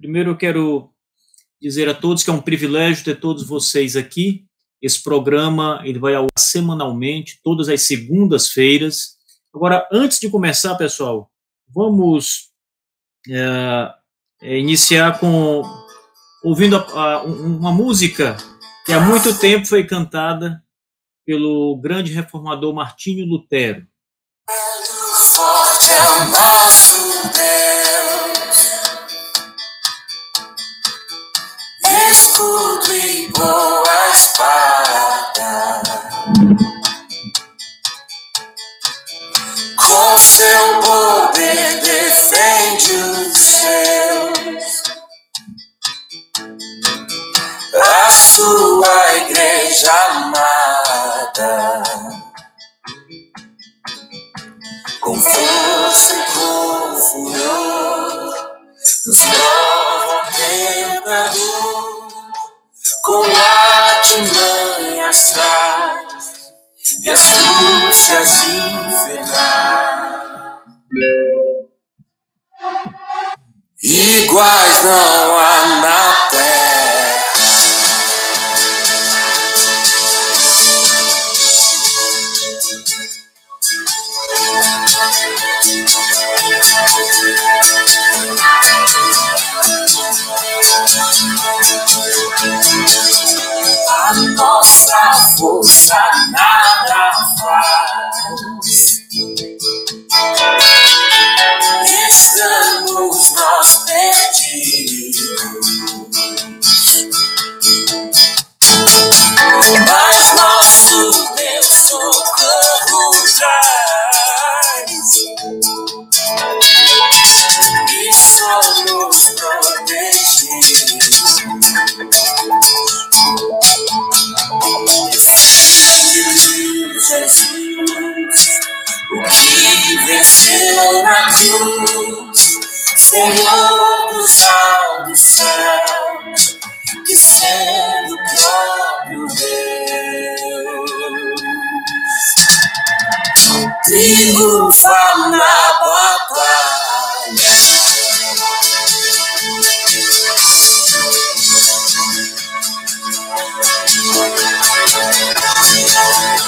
Primeiro eu quero dizer a todos que é um privilégio ter todos vocês aqui. Esse programa ele vai ao semanalmente, todas as segundas-feiras. Agora, antes de começar, pessoal, vamos é, é, iniciar com ouvindo a, a, uma música que há muito tempo foi cantada pelo grande reformador Martinho Lutero. Forte é o nosso Deus, boa espada, com seu poder defende os seus. A sua igreja amada com força e com furor, nos prova tentador, com artimanhas traz e astúcias infernais. Iguais não há na Nossa força nada faz. Estamos nós perdidos. Mas venceu na cruz, Senhor do sal do que sendo próprio Deus, triunfa na batalha. Sim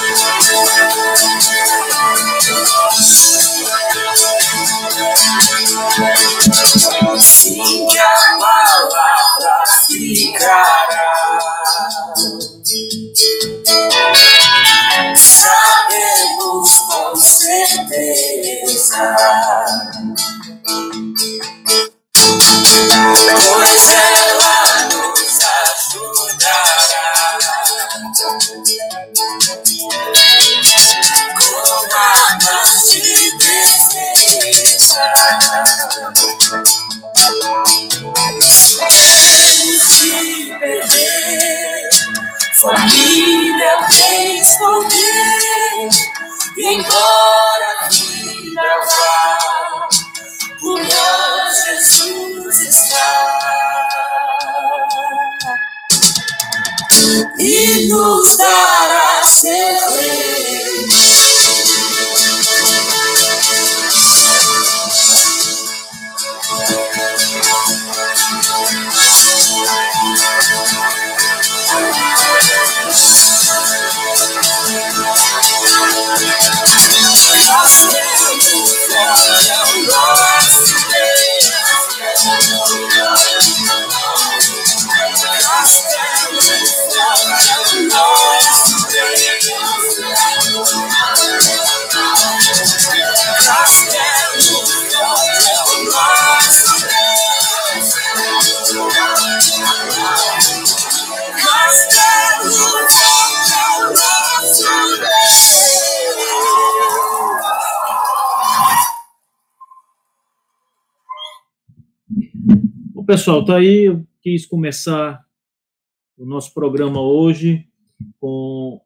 pessoal, tá aí. Eu quis começar o nosso programa hoje com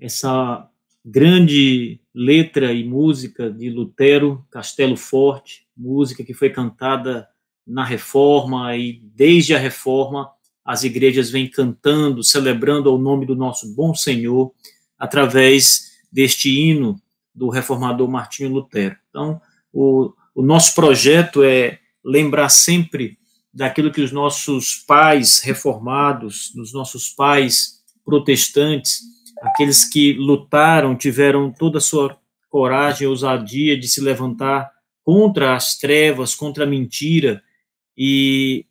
essa grande letra e música de Lutero, Castelo Forte, música que foi cantada na Reforma e desde a Reforma as igrejas vêm cantando, celebrando ao nome do nosso bom Senhor através deste hino do reformador Martinho Lutero. Então, o, o nosso projeto é lembrar sempre daquilo que os nossos pais reformados, os nossos pais protestantes, aqueles que lutaram, tiveram toda a sua coragem ousadia de se levantar contra as trevas, contra a mentira, e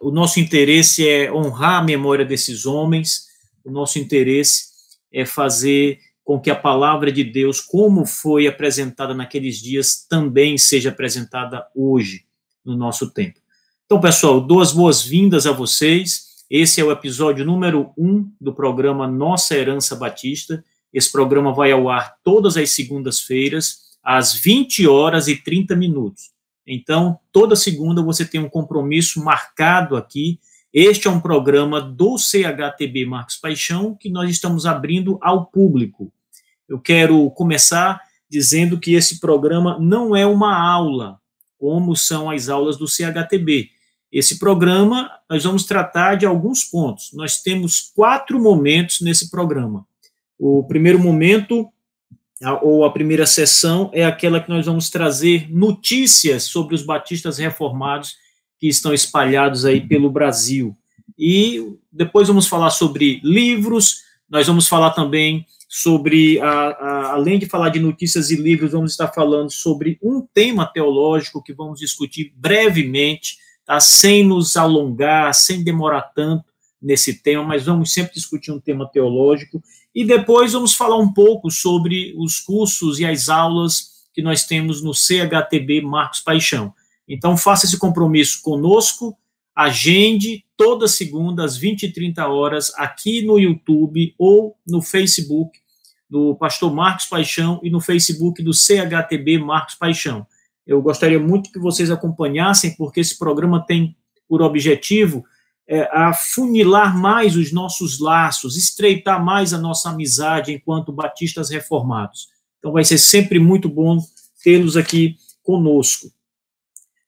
o nosso interesse é honrar a memória desses homens, o nosso interesse é fazer com que a palavra de Deus, como foi apresentada naqueles dias, também seja apresentada hoje, no nosso tempo. Então, pessoal, duas boas-vindas a vocês. Esse é o episódio número um do programa Nossa Herança Batista. Esse programa vai ao ar todas as segundas-feiras, às 20 horas e 30 minutos. Então, toda segunda você tem um compromisso marcado aqui. Este é um programa do CHTB Marcos Paixão que nós estamos abrindo ao público. Eu quero começar dizendo que esse programa não é uma aula, como são as aulas do CHTB. Esse programa, nós vamos tratar de alguns pontos. Nós temos quatro momentos nesse programa. O primeiro momento, ou a primeira sessão, é aquela que nós vamos trazer notícias sobre os batistas reformados que estão espalhados aí pelo Brasil. E depois vamos falar sobre livros, nós vamos falar também sobre, a, a, além de falar de notícias e livros, vamos estar falando sobre um tema teológico que vamos discutir brevemente? Sem nos alongar, sem demorar tanto nesse tema, mas vamos sempre discutir um tema teológico. E depois vamos falar um pouco sobre os cursos e as aulas que nós temos no CHTB Marcos Paixão. Então, faça esse compromisso conosco, agende toda segunda às 20 e 30 horas aqui no YouTube ou no Facebook do Pastor Marcos Paixão e no Facebook do CHTB Marcos Paixão. Eu gostaria muito que vocês acompanhassem, porque esse programa tem por objetivo é, afunilar mais os nossos laços, estreitar mais a nossa amizade enquanto batistas reformados. Então, vai ser sempre muito bom tê-los aqui conosco.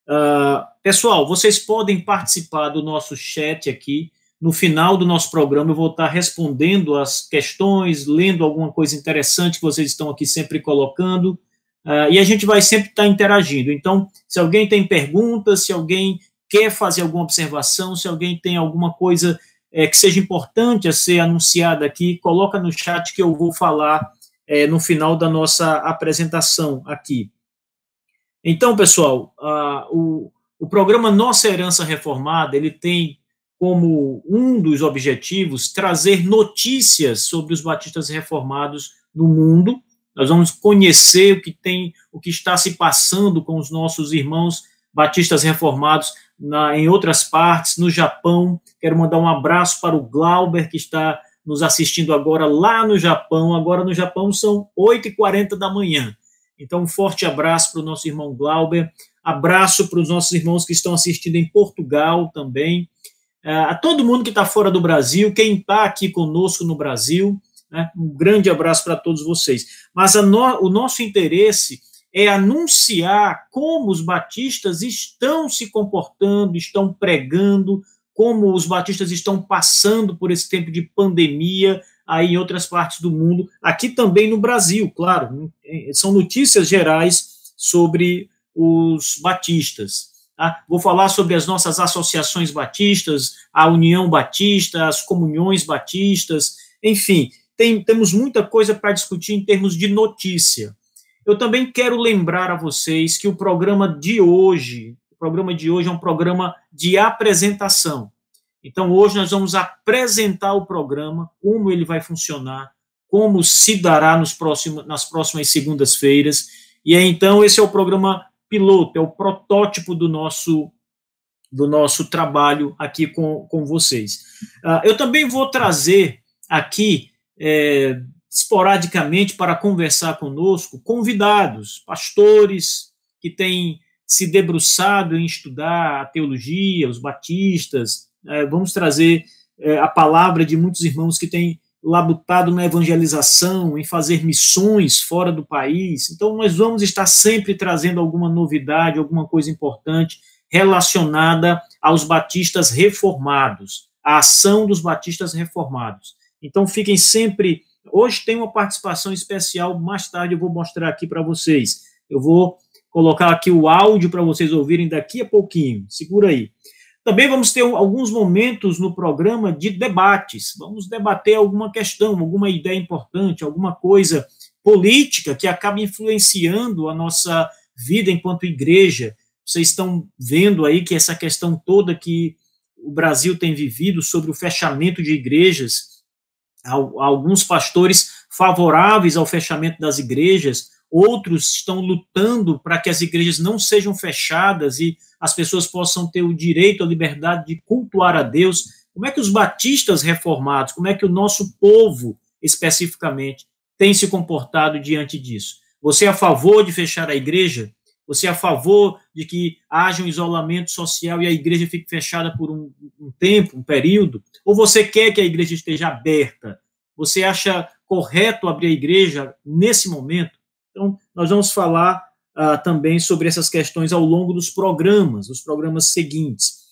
Uh, pessoal, vocês podem participar do nosso chat aqui. No final do nosso programa, eu vou estar respondendo as questões, lendo alguma coisa interessante que vocês estão aqui sempre colocando. Uh, e a gente vai sempre estar interagindo. Então, se alguém tem perguntas, se alguém quer fazer alguma observação, se alguém tem alguma coisa é, que seja importante a ser anunciada aqui, coloca no chat que eu vou falar é, no final da nossa apresentação aqui. Então, pessoal, uh, o, o programa Nossa Herança Reformada, ele tem como um dos objetivos trazer notícias sobre os batistas reformados no mundo, nós vamos conhecer o que tem, o que está se passando com os nossos irmãos batistas reformados na, em outras partes, no Japão. Quero mandar um abraço para o Glauber, que está nos assistindo agora lá no Japão. Agora no Japão são 8h40 da manhã. Então, um forte abraço para o nosso irmão Glauber. Abraço para os nossos irmãos que estão assistindo em Portugal também. É, a todo mundo que está fora do Brasil, quem está aqui conosco no Brasil. Né? Um grande abraço para todos vocês. Mas no, o nosso interesse é anunciar como os batistas estão se comportando, estão pregando, como os batistas estão passando por esse tempo de pandemia aí em outras partes do mundo, aqui também no Brasil, claro. São notícias gerais sobre os batistas. Tá? Vou falar sobre as nossas associações batistas, a União Batista, as comunhões batistas, enfim, tem, temos muita coisa para discutir em termos de notícia. Eu também quero lembrar a vocês que o programa de hoje, o programa de hoje é um programa de apresentação. Então, hoje nós vamos apresentar o programa, como ele vai funcionar, como se dará nos próximos, nas próximas segundas-feiras. E aí, então, esse é o programa piloto, é o protótipo do nosso do nosso trabalho aqui com, com vocês. Uh, eu também vou trazer aqui é, esporadicamente para conversar conosco convidados, pastores que têm se debruçado em estudar a teologia, os batistas. É, vamos trazer é, a palavra de muitos irmãos que têm labutado na evangelização, em fazer missões fora do país. Então, nós vamos estar sempre trazendo alguma novidade, alguma coisa importante relacionada aos batistas reformados, a ação dos batistas reformados. Então fiquem sempre. Hoje tem uma participação especial, mais tarde eu vou mostrar aqui para vocês. Eu vou colocar aqui o áudio para vocês ouvirem daqui a pouquinho. Segura aí. Também vamos ter alguns momentos no programa de debates. Vamos debater alguma questão, alguma ideia importante, alguma coisa política que acaba influenciando a nossa vida enquanto igreja. Vocês estão vendo aí que essa questão toda que o Brasil tem vivido sobre o fechamento de igrejas, alguns pastores favoráveis ao fechamento das igrejas, outros estão lutando para que as igrejas não sejam fechadas e as pessoas possam ter o direito à liberdade de cultuar a Deus. Como é que os batistas reformados, como é que o nosso povo, especificamente, tem se comportado diante disso? Você é a favor de fechar a igreja? Você é a favor de que haja um isolamento social e a igreja fique fechada por um, um tempo, um período? Ou você quer que a igreja esteja aberta? Você acha correto abrir a igreja nesse momento? Então, nós vamos falar uh, também sobre essas questões ao longo dos programas, os programas seguintes.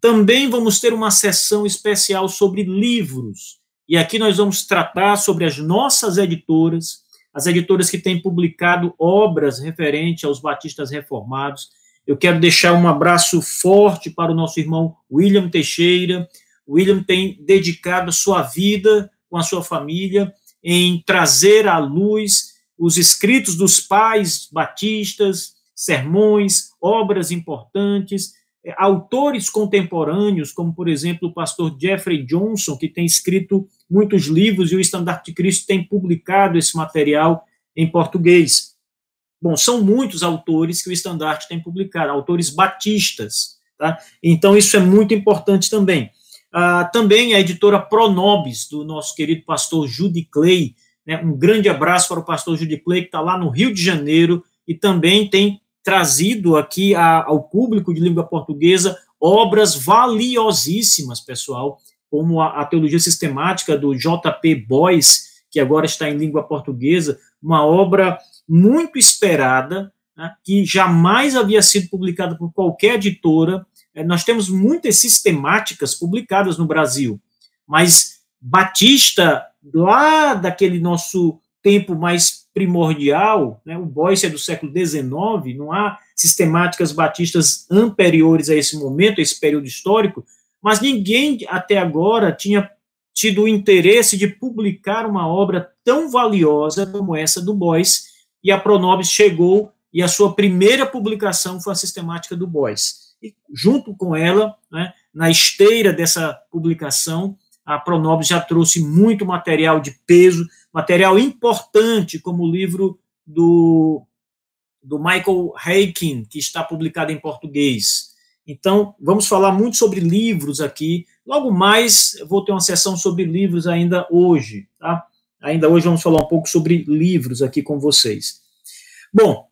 Também vamos ter uma sessão especial sobre livros. E aqui nós vamos tratar sobre as nossas editoras, as editoras que têm publicado obras referentes aos batistas reformados. Eu quero deixar um abraço forte para o nosso irmão William Teixeira. William tem dedicado a sua vida com a sua família em trazer à luz os escritos dos pais batistas, sermões, obras importantes, autores contemporâneos, como, por exemplo, o pastor Jeffrey Johnson, que tem escrito muitos livros, e o Estandarte de Cristo tem publicado esse material em português. Bom, são muitos autores que o Estandarte tem publicado, autores batistas. Tá? Então, isso é muito importante também. Ah, também a editora Pronobis, do nosso querido pastor Judy Clay. Né? Um grande abraço para o pastor Judy Clay, que está lá no Rio de Janeiro e também tem trazido aqui a, ao público de língua portuguesa obras valiosíssimas, pessoal, como a, a teologia sistemática do J.P. Boyce, que agora está em língua portuguesa, uma obra muito esperada, né, que jamais havia sido publicada por qualquer editora. É, nós temos muitas sistemáticas publicadas no Brasil, mas Batista, lá daquele nosso tempo mais primordial, né, o Boyce é do século XIX, não há sistemáticas batistas anteriores a esse momento, a esse período histórico, mas ninguém até agora tinha tido o interesse de publicar uma obra tão valiosa como essa do Boyce, e a Pronobis chegou e a sua primeira publicação foi a sistemática do Boyce. E junto com ela, né, na esteira dessa publicação, a Pronobis já trouxe muito material de peso, material importante, como o livro do, do Michael Heikin, que está publicado em português. Então, vamos falar muito sobre livros aqui. Logo mais, vou ter uma sessão sobre livros ainda hoje, tá? Ainda hoje vamos falar um pouco sobre livros aqui com vocês. Bom,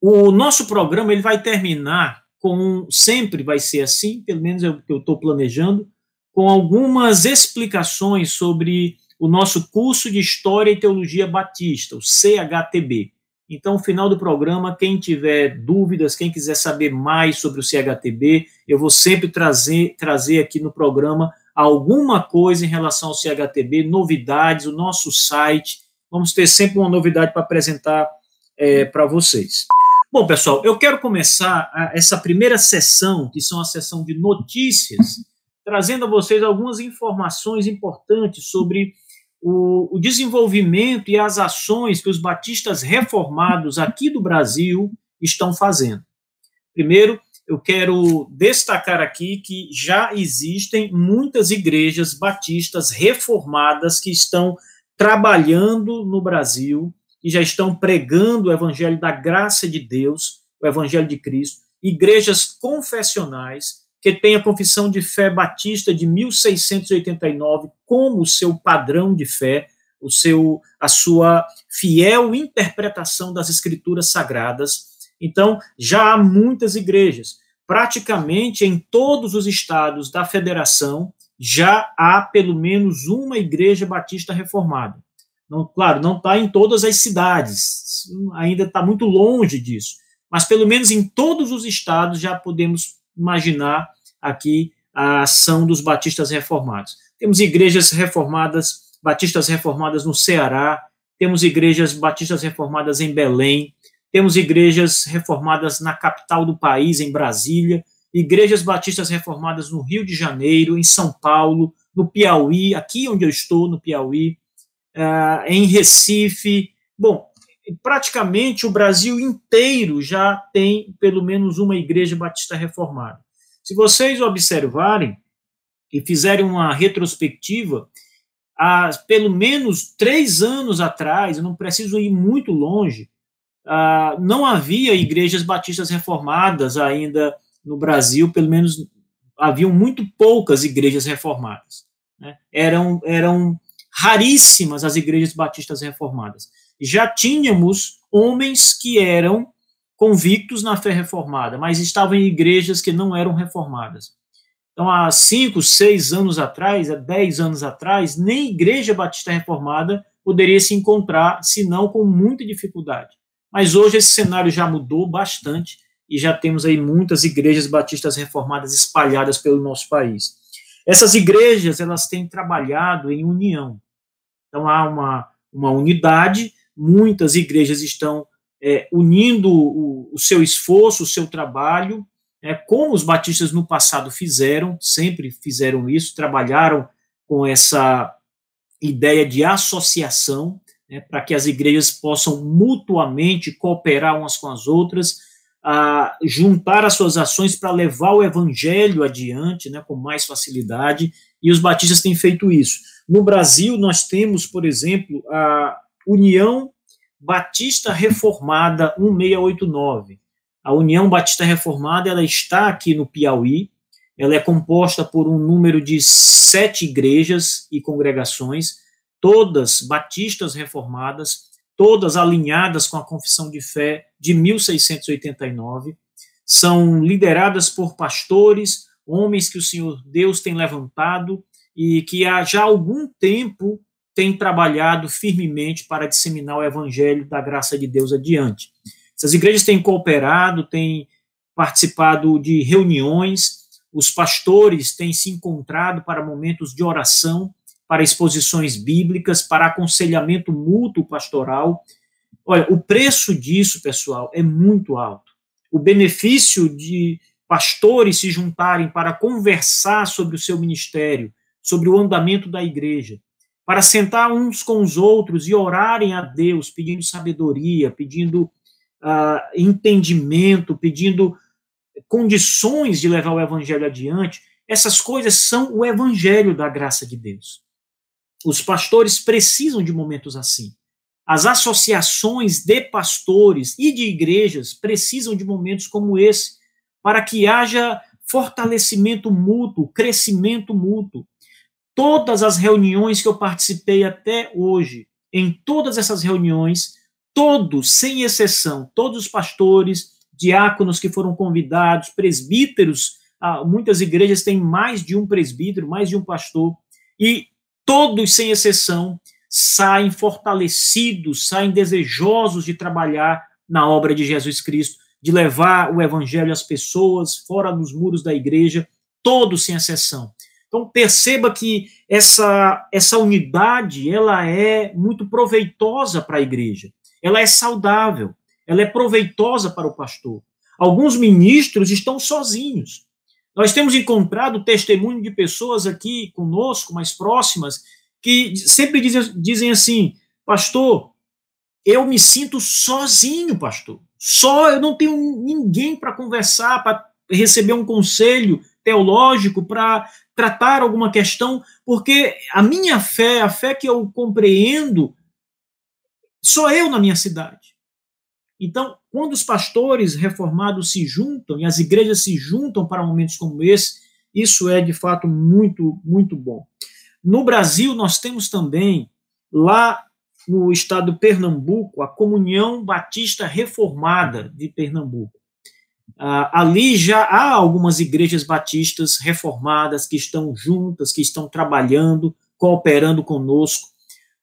o nosso programa ele vai terminar com, sempre vai ser assim, pelo menos é o que eu estou planejando, com algumas explicações sobre o nosso curso de História e Teologia Batista, o CHTB. Então, no final do programa, quem tiver dúvidas, quem quiser saber mais sobre o CHTB, eu vou sempre trazer, trazer aqui no programa alguma coisa em relação ao CHTB, novidades, o nosso site. Vamos ter sempre uma novidade para apresentar é, para vocês. Bom, pessoal, eu quero começar essa primeira sessão, que são a sessão de notícias, trazendo a vocês algumas informações importantes sobre o, o desenvolvimento e as ações que os batistas reformados aqui do Brasil estão fazendo. Primeiro, eu quero destacar aqui que já existem muitas igrejas batistas reformadas que estão trabalhando no Brasil e já estão pregando o evangelho da graça de Deus, o evangelho de Cristo, igrejas confessionais que tem a Confissão de Fé Batista de 1689 como seu padrão de fé, o seu a sua fiel interpretação das escrituras sagradas. Então, já há muitas igrejas, praticamente em todos os estados da federação, já há pelo menos uma igreja batista reformada. Não, claro, não está em todas as cidades, ainda está muito longe disso, mas pelo menos em todos os estados já podemos imaginar aqui a ação dos batistas reformados. Temos igrejas reformadas, batistas reformadas no Ceará, temos igrejas batistas reformadas em Belém, temos igrejas reformadas na capital do país, em Brasília, igrejas batistas reformadas no Rio de Janeiro, em São Paulo, no Piauí, aqui onde eu estou, no Piauí, uh, em Recife. Bom, praticamente o Brasil inteiro já tem pelo menos uma igreja batista reformada. Se vocês observarem e fizerem uma retrospectiva, há pelo menos três anos atrás, eu não preciso ir muito longe, uh, não havia igrejas batistas reformadas ainda no Brasil, pelo menos haviam muito poucas igrejas reformadas. Né? Eram, eram raríssimas as igrejas batistas reformadas. Já tínhamos homens que eram convictos na fé reformada, mas estavam em igrejas que não eram reformadas. Então, há cinco, seis anos atrás, há dez anos atrás, nem igreja batista reformada poderia se encontrar, senão com muita dificuldade. Mas hoje esse cenário já mudou bastante e já temos aí muitas igrejas batistas reformadas espalhadas pelo nosso país. Essas igrejas, elas têm trabalhado em união. Então, há uma, uma unidade, muitas igrejas estão é, unindo o, o, seu esforço, o seu trabalho, é, como os batistas no passado fizeram, sempre fizeram isso, trabalharam com essa ideia de associação, né, para que as igrejas possam mutuamente cooperar umas com as outras, a juntar as suas ações para levar o evangelho adiante, né, com mais facilidade, e os batistas têm feito isso. No Brasil, nós temos, por exemplo, a União Batista Reformada 1689. A União Batista Reformada, ela está aqui no Piauí, ela é composta por um número de sete igrejas e congregações, todas batistas reformadas, todas alinhadas com a Confissão de Fé de 1689, são lideradas por pastores, homens que o Senhor Deus tem levantado e que há já algum tempo tem trabalhado firmemente para disseminar o evangelho da graça de Deus adiante. Essas igrejas têm cooperado, têm participado de reuniões, os pastores têm se encontrado para momentos de oração para exposições bíblicas, para aconselhamento mútuo pastoral. Olha, o preço disso, pessoal, é muito alto. O benefício de pastores se juntarem para conversar sobre o seu ministério, sobre o andamento da igreja, para sentar uns com os outros e orarem a Deus, pedindo sabedoria, pedindo uh, entendimento, pedindo condições de levar o evangelho adiante, essas coisas são o evangelho da graça de Deus. Os pastores precisam de momentos assim. As associações de pastores e de igrejas precisam de momentos como esse, para que haja fortalecimento mútuo, crescimento mútuo. Todas as reuniões que eu participei até hoje, em todas essas reuniões, todos, sem exceção, todos os pastores, diáconos que foram convidados, presbíteros, ah, muitas igrejas têm mais de um presbítero, mais de um pastor, e todos, sem exceção, saem fortalecidos, saem desejosos de trabalhar na obra de Jesus Cristo, de levar o evangelho às pessoas fora dos muros da igreja, todos sem exceção. Então perceba que essa essa unidade, ela é muito proveitosa para a igreja. Ela é saudável, ela é proveitosa para o pastor. Alguns ministros estão sozinhos. Nós temos encontrado testemunho de pessoas aqui conosco, mais próximas, que sempre dizem, dizem assim: Pastor, eu me sinto sozinho, pastor. Só eu não tenho ninguém para conversar, para receber um conselho teológico, para tratar alguma questão, porque a minha fé, a fé que eu compreendo, sou eu na minha cidade. Então, quando os pastores reformados se juntam e as igrejas se juntam para momentos como esse, isso é de fato muito, muito bom. No Brasil, nós temos também, lá no estado de Pernambuco, a Comunhão Batista Reformada de Pernambuco. Ah, ali já há algumas igrejas batistas reformadas que estão juntas, que estão trabalhando, cooperando conosco.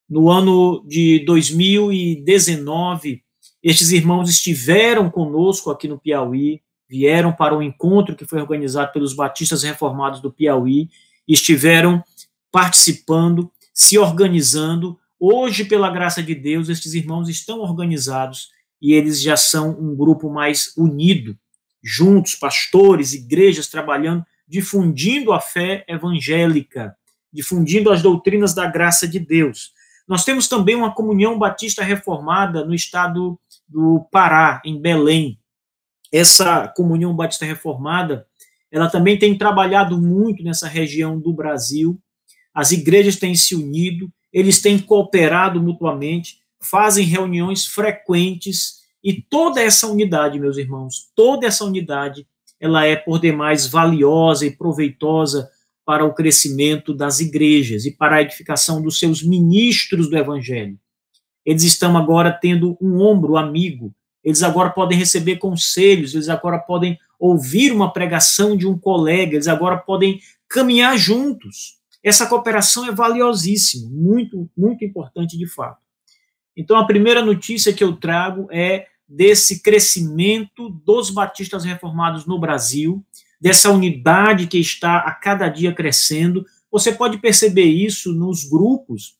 No ano de 2019, estes irmãos estiveram conosco aqui no Piauí, vieram para um encontro que foi organizado pelos batistas reformados do Piauí, estiveram participando, se organizando. Hoje, pela graça de Deus, estes irmãos estão organizados e eles já são um grupo mais unido. Juntos, pastores, igrejas trabalhando, difundindo a fé evangélica, difundindo as doutrinas da graça de Deus. Nós temos também uma comunhão batista reformada no estado do Pará, em Belém. Essa comunhão batista reformada, ela também tem trabalhado muito nessa região do Brasil. As igrejas têm se unido, eles têm cooperado mutuamente, fazem reuniões frequentes e toda essa unidade, meus irmãos, toda essa unidade, ela é por demais valiosa e proveitosa para o crescimento das igrejas e para a edificação dos seus ministros do evangelho. Eles estão agora tendo um ombro amigo, eles agora podem receber conselhos, eles agora podem ouvir uma pregação de um colega, eles agora podem caminhar juntos. Essa cooperação é valiosíssima, muito, muito importante de fato. Então, a primeira notícia que eu trago é desse crescimento dos batistas reformados no Brasil, dessa unidade que está a cada dia crescendo. Você pode perceber isso nos grupos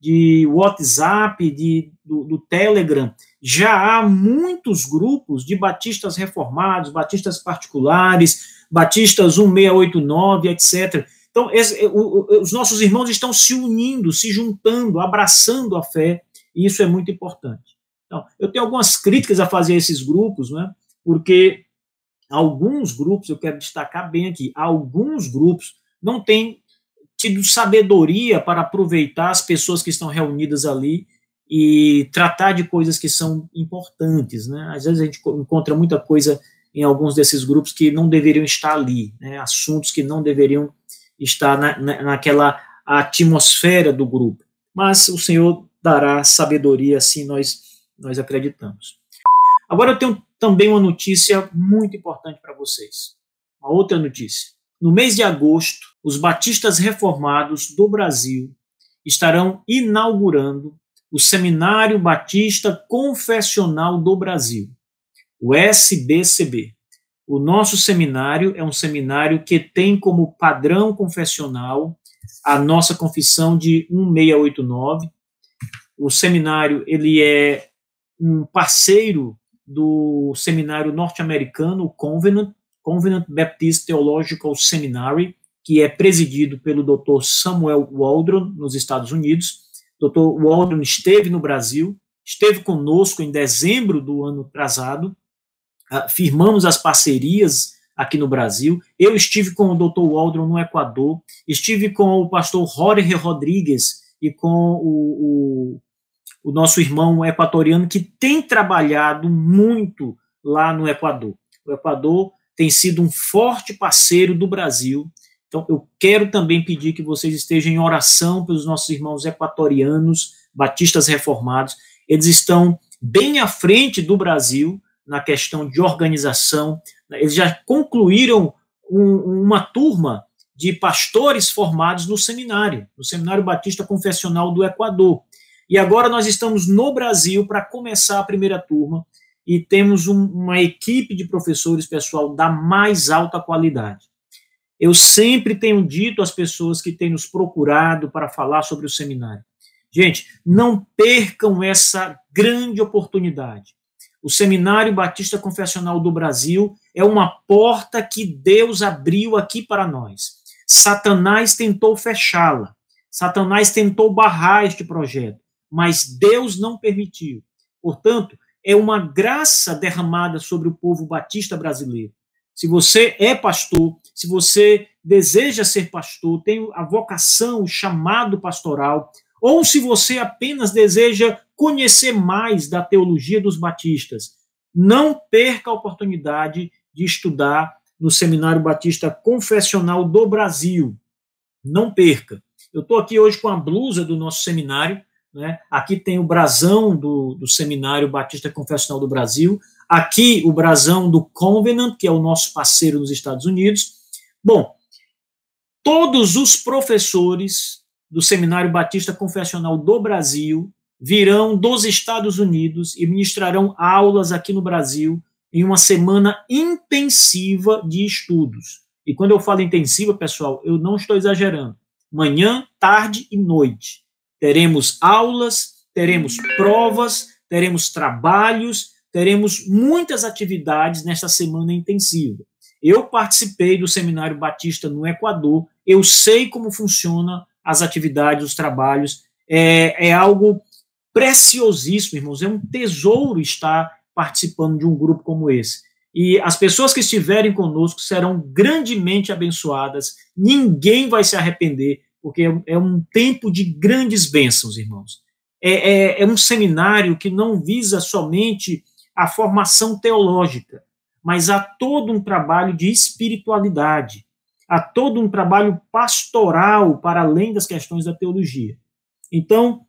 de WhatsApp, de, do, do Telegram. Já há muitos grupos de batistas reformados, batistas particulares, batistas 1689, etc. Então, o, os nossos irmãos estão se unindo, se juntando, abraçando a fé, e isso é muito importante. Então, eu tenho algumas críticas a fazer a esses grupos, né, porque alguns grupos, eu quero destacar bem aqui, alguns grupos não têm tido sabedoria para aproveitar as pessoas que estão reunidas ali e tratar de coisas que são importantes, né? Às vezes a gente encontra muita coisa em alguns desses grupos que não deveriam estar ali, né? Assuntos que não deveriam estar na, na, naquela atmosfera do grupo. Mas o Senhor dará sabedoria, assim nós nós acreditamos. Agora eu tenho também uma notícia muito importante para vocês. Uma outra notícia. No mês de agosto, os batistas reformados do Brasil estarão inaugurando o Seminário Batista Confessional do Brasil, o SBCB. O nosso seminário é um seminário que tem como padrão confessional a nossa confissão de 1689. O seminário ele é um parceiro do seminário norte-americano, o Covenant, Covenant Baptist Theological Seminary, que é presidido pelo Dr. Samuel Waldron, nos Estados Unidos. Dr. Waldron esteve no Brasil, esteve conosco em dezembro do ano atrasado, uh, firmamos as parcerias aqui no Brasil. Eu estive com o Dr. Waldron no Equador, estive com o pastor Jorge Rodrigues e com o, o o nosso irmão equatoriano, que tem trabalhado muito lá no Equador. O Equador tem sido um forte parceiro do Brasil. Então, eu quero também pedir que vocês estejam em oração pelos nossos irmãos equatorianos, batistas reformados. Eles estão bem à frente do Brasil na questão de organização. Eles já concluíram um, uma turma de pastores formados no seminário, no Seminário Batista Confessional do Equador. E agora nós estamos no Brasil para começar a primeira turma e temos um, uma equipe de professores, pessoal, da mais alta qualidade. Eu sempre tenho dito às pessoas que têm nos procurado para falar sobre o seminário: gente, não percam essa grande oportunidade. O Seminário Batista Confessional do Brasil é uma porta que Deus abriu aqui para nós. Satanás tentou fechá-la. Satanás tentou barrar este projeto mas Deus não permitiu. Portanto, é uma graça derramada sobre o povo batista brasileiro. Se você é pastor, se você deseja ser pastor, tem a vocação, o chamado pastoral, ou se você apenas deseja conhecer mais da teologia dos batistas, não perca a oportunidade de estudar no Seminário Batista Confessional do Brasil. Não perca. Eu estou aqui hoje com a blusa do nosso seminário, né? Aqui tem o brasão do, do Seminário Batista Confessional do Brasil, aqui o brasão do Covenant, que é o nosso parceiro nos Estados Unidos. Bom, todos os professores do Seminário Batista Confessional do Brasil virão dos Estados Unidos e ministrarão aulas aqui no Brasil em uma semana intensiva de estudos. E quando eu falo intensiva, pessoal, eu não estou exagerando. Manhã, tarde e noite teremos aulas, teremos provas, teremos trabalhos, teremos muitas atividades nesta semana intensiva. Eu participei do Seminário Batista no Equador, eu sei como funciona as atividades, os trabalhos, é, é algo preciosíssimo, irmãos, é um tesouro estar participando de um grupo como esse. E as pessoas que estiverem conosco serão grandemente abençoadas, ninguém vai se arrepender, porque é um tempo de grandes bênçãos, irmãos. É, é, é um seminário que não visa somente a formação teológica, mas há todo um trabalho de espiritualidade, há todo um trabalho pastoral para além das questões da teologia. Então,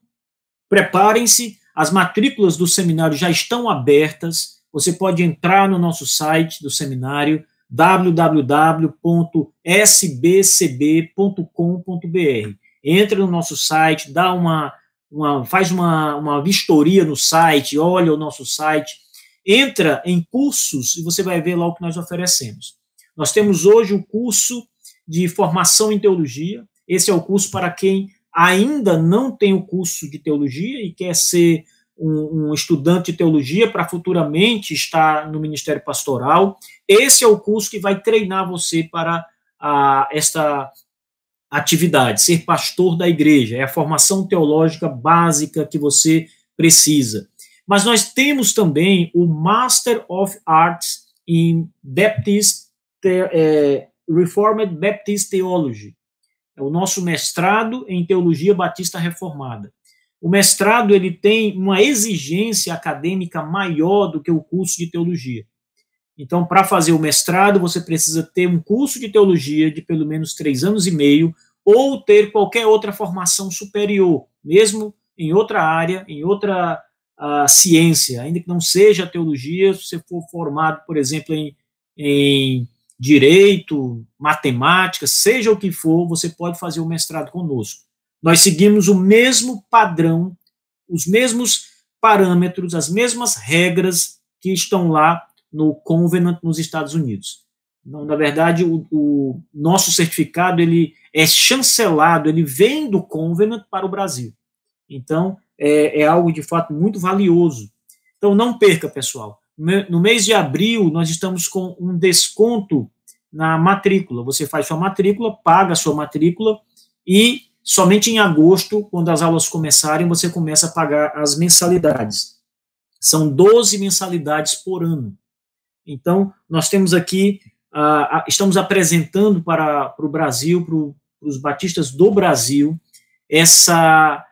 preparem-se, as matrículas do seminário já estão abertas, você pode entrar no nosso site do seminário www.sbcb.com.br. Entra no nosso site, dá uma, uma faz uma, uma vistoria no site, olha o nosso site, entra em cursos e você vai ver lá o que nós oferecemos. Nós temos hoje o curso de formação em teologia. Esse é o curso para quem ainda não tem o curso de teologia e quer ser um, um estudante de teologia para futuramente estar no ministério pastoral. Esse é o curso que vai treinar você para a, esta atividade, ser pastor da igreja. É a formação teológica básica que você precisa. Mas nós temos também o Master of Arts in Baptist é, Reformed Baptist Theology. É o nosso mestrado em teologia batista reformada. O mestrado ele tem uma exigência acadêmica maior do que o curso de teologia. Então, para fazer o mestrado, você precisa ter um curso de teologia de pelo menos três anos e meio, ou ter qualquer outra formação superior, mesmo em outra área, em outra uh, ciência, ainda que não seja teologia, se você for formado, por exemplo, em, em direito, matemática, seja o que for, você pode fazer o mestrado conosco. Nós seguimos o mesmo padrão, os mesmos parâmetros, as mesmas regras que estão lá no Covenant nos Estados Unidos. Então, na verdade, o, o, nosso certificado ele é chancelado, ele vem do Covenant para o Brasil. Então, é, é algo de fato muito valioso. Então, não perca, pessoal. No mês de abril, nós estamos com um desconto na matrícula. Você faz sua matrícula, paga a sua matrícula e Somente em agosto, quando as aulas começarem, você começa a pagar as mensalidades. São 12 mensalidades por ano. Então, nós temos aqui, uh, estamos apresentando para, para o Brasil, para os batistas do Brasil, essa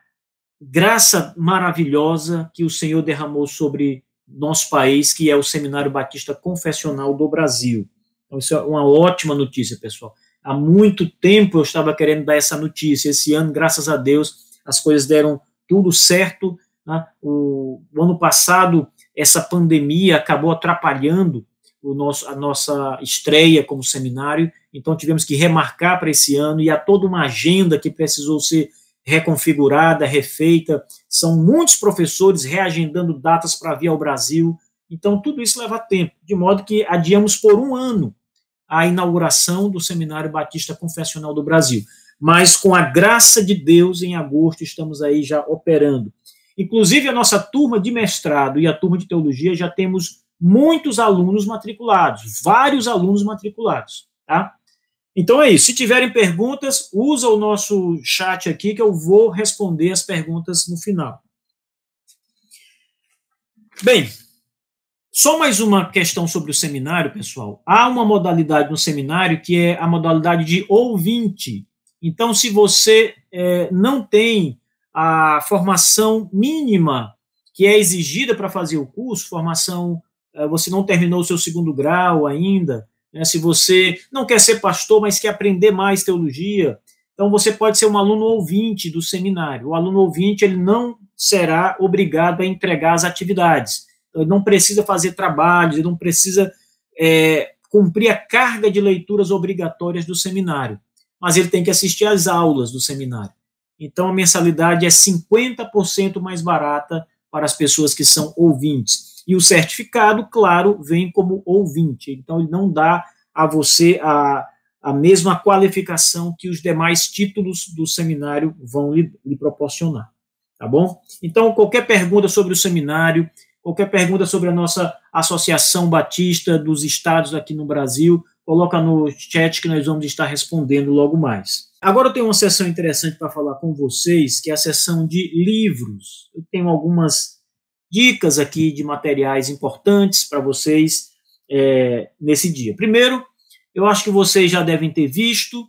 graça maravilhosa que o Senhor derramou sobre nosso país, que é o Seminário Batista Confessional do Brasil. Então, isso é uma ótima notícia, pessoal. Há muito tempo eu estava querendo dar essa notícia. Esse ano, graças a Deus, as coisas deram tudo certo. Né? O, o, ano passado, essa pandemia acabou atrapalhando o nosso, a nossa estreia como seminário, então tivemos que remarcar para esse ano e há toda uma agenda que precisou ser reconfigurada, refeita. São muitos professores reagendando datas para vir ao Brasil. Então, tudo isso leva tempo, de modo que adiamos por um ano a inauguração do Seminário Batista Confessional do Brasil. Mas, com a graça de Deus, em agosto, estamos aí já operando. Inclusive, a nossa turma de mestrado e a turma de teologia já temos muitos alunos matriculados, vários alunos matriculados, tá? Então é isso. Se tiverem perguntas, usa o nosso chat aqui que eu vou responder as perguntas no final. Bem, só mais uma questão sobre o seminário, pessoal. Há uma modalidade no seminário que é a modalidade de ouvinte. Então, se você é, não tem a formação mínima que é exigida para fazer o curso, formação, é, você não terminou o seu segundo grau ainda, né, se você não quer ser pastor, mas quer aprender mais teologia, então você pode ser um aluno ouvinte do seminário. O aluno ouvinte ele não será obrigado a entregar as atividades ele não precisa fazer trabalhos, ele não precisa é, cumprir a carga de leituras obrigatórias do seminário, mas ele tem que assistir às aulas do seminário. Então, a mensalidade é 50% mais barata para as pessoas que são ouvintes. E o certificado, claro, vem como ouvinte. Então, ele não dá a você a, a mesma qualificação que os demais títulos do seminário vão lhe, lhe proporcionar. Tá bom? Então, qualquer pergunta sobre o seminário, qualquer pergunta sobre a nossa Associação Batista dos Estados aqui no Brasil, coloca no chat que nós vamos estar respondendo logo mais. Agora eu tenho uma sessão interessante para falar com vocês, que é a sessão de livros. Eu tenho algumas dicas aqui de materiais importantes para vocês é, nesse dia. Primeiro, eu acho que vocês já devem ter visto,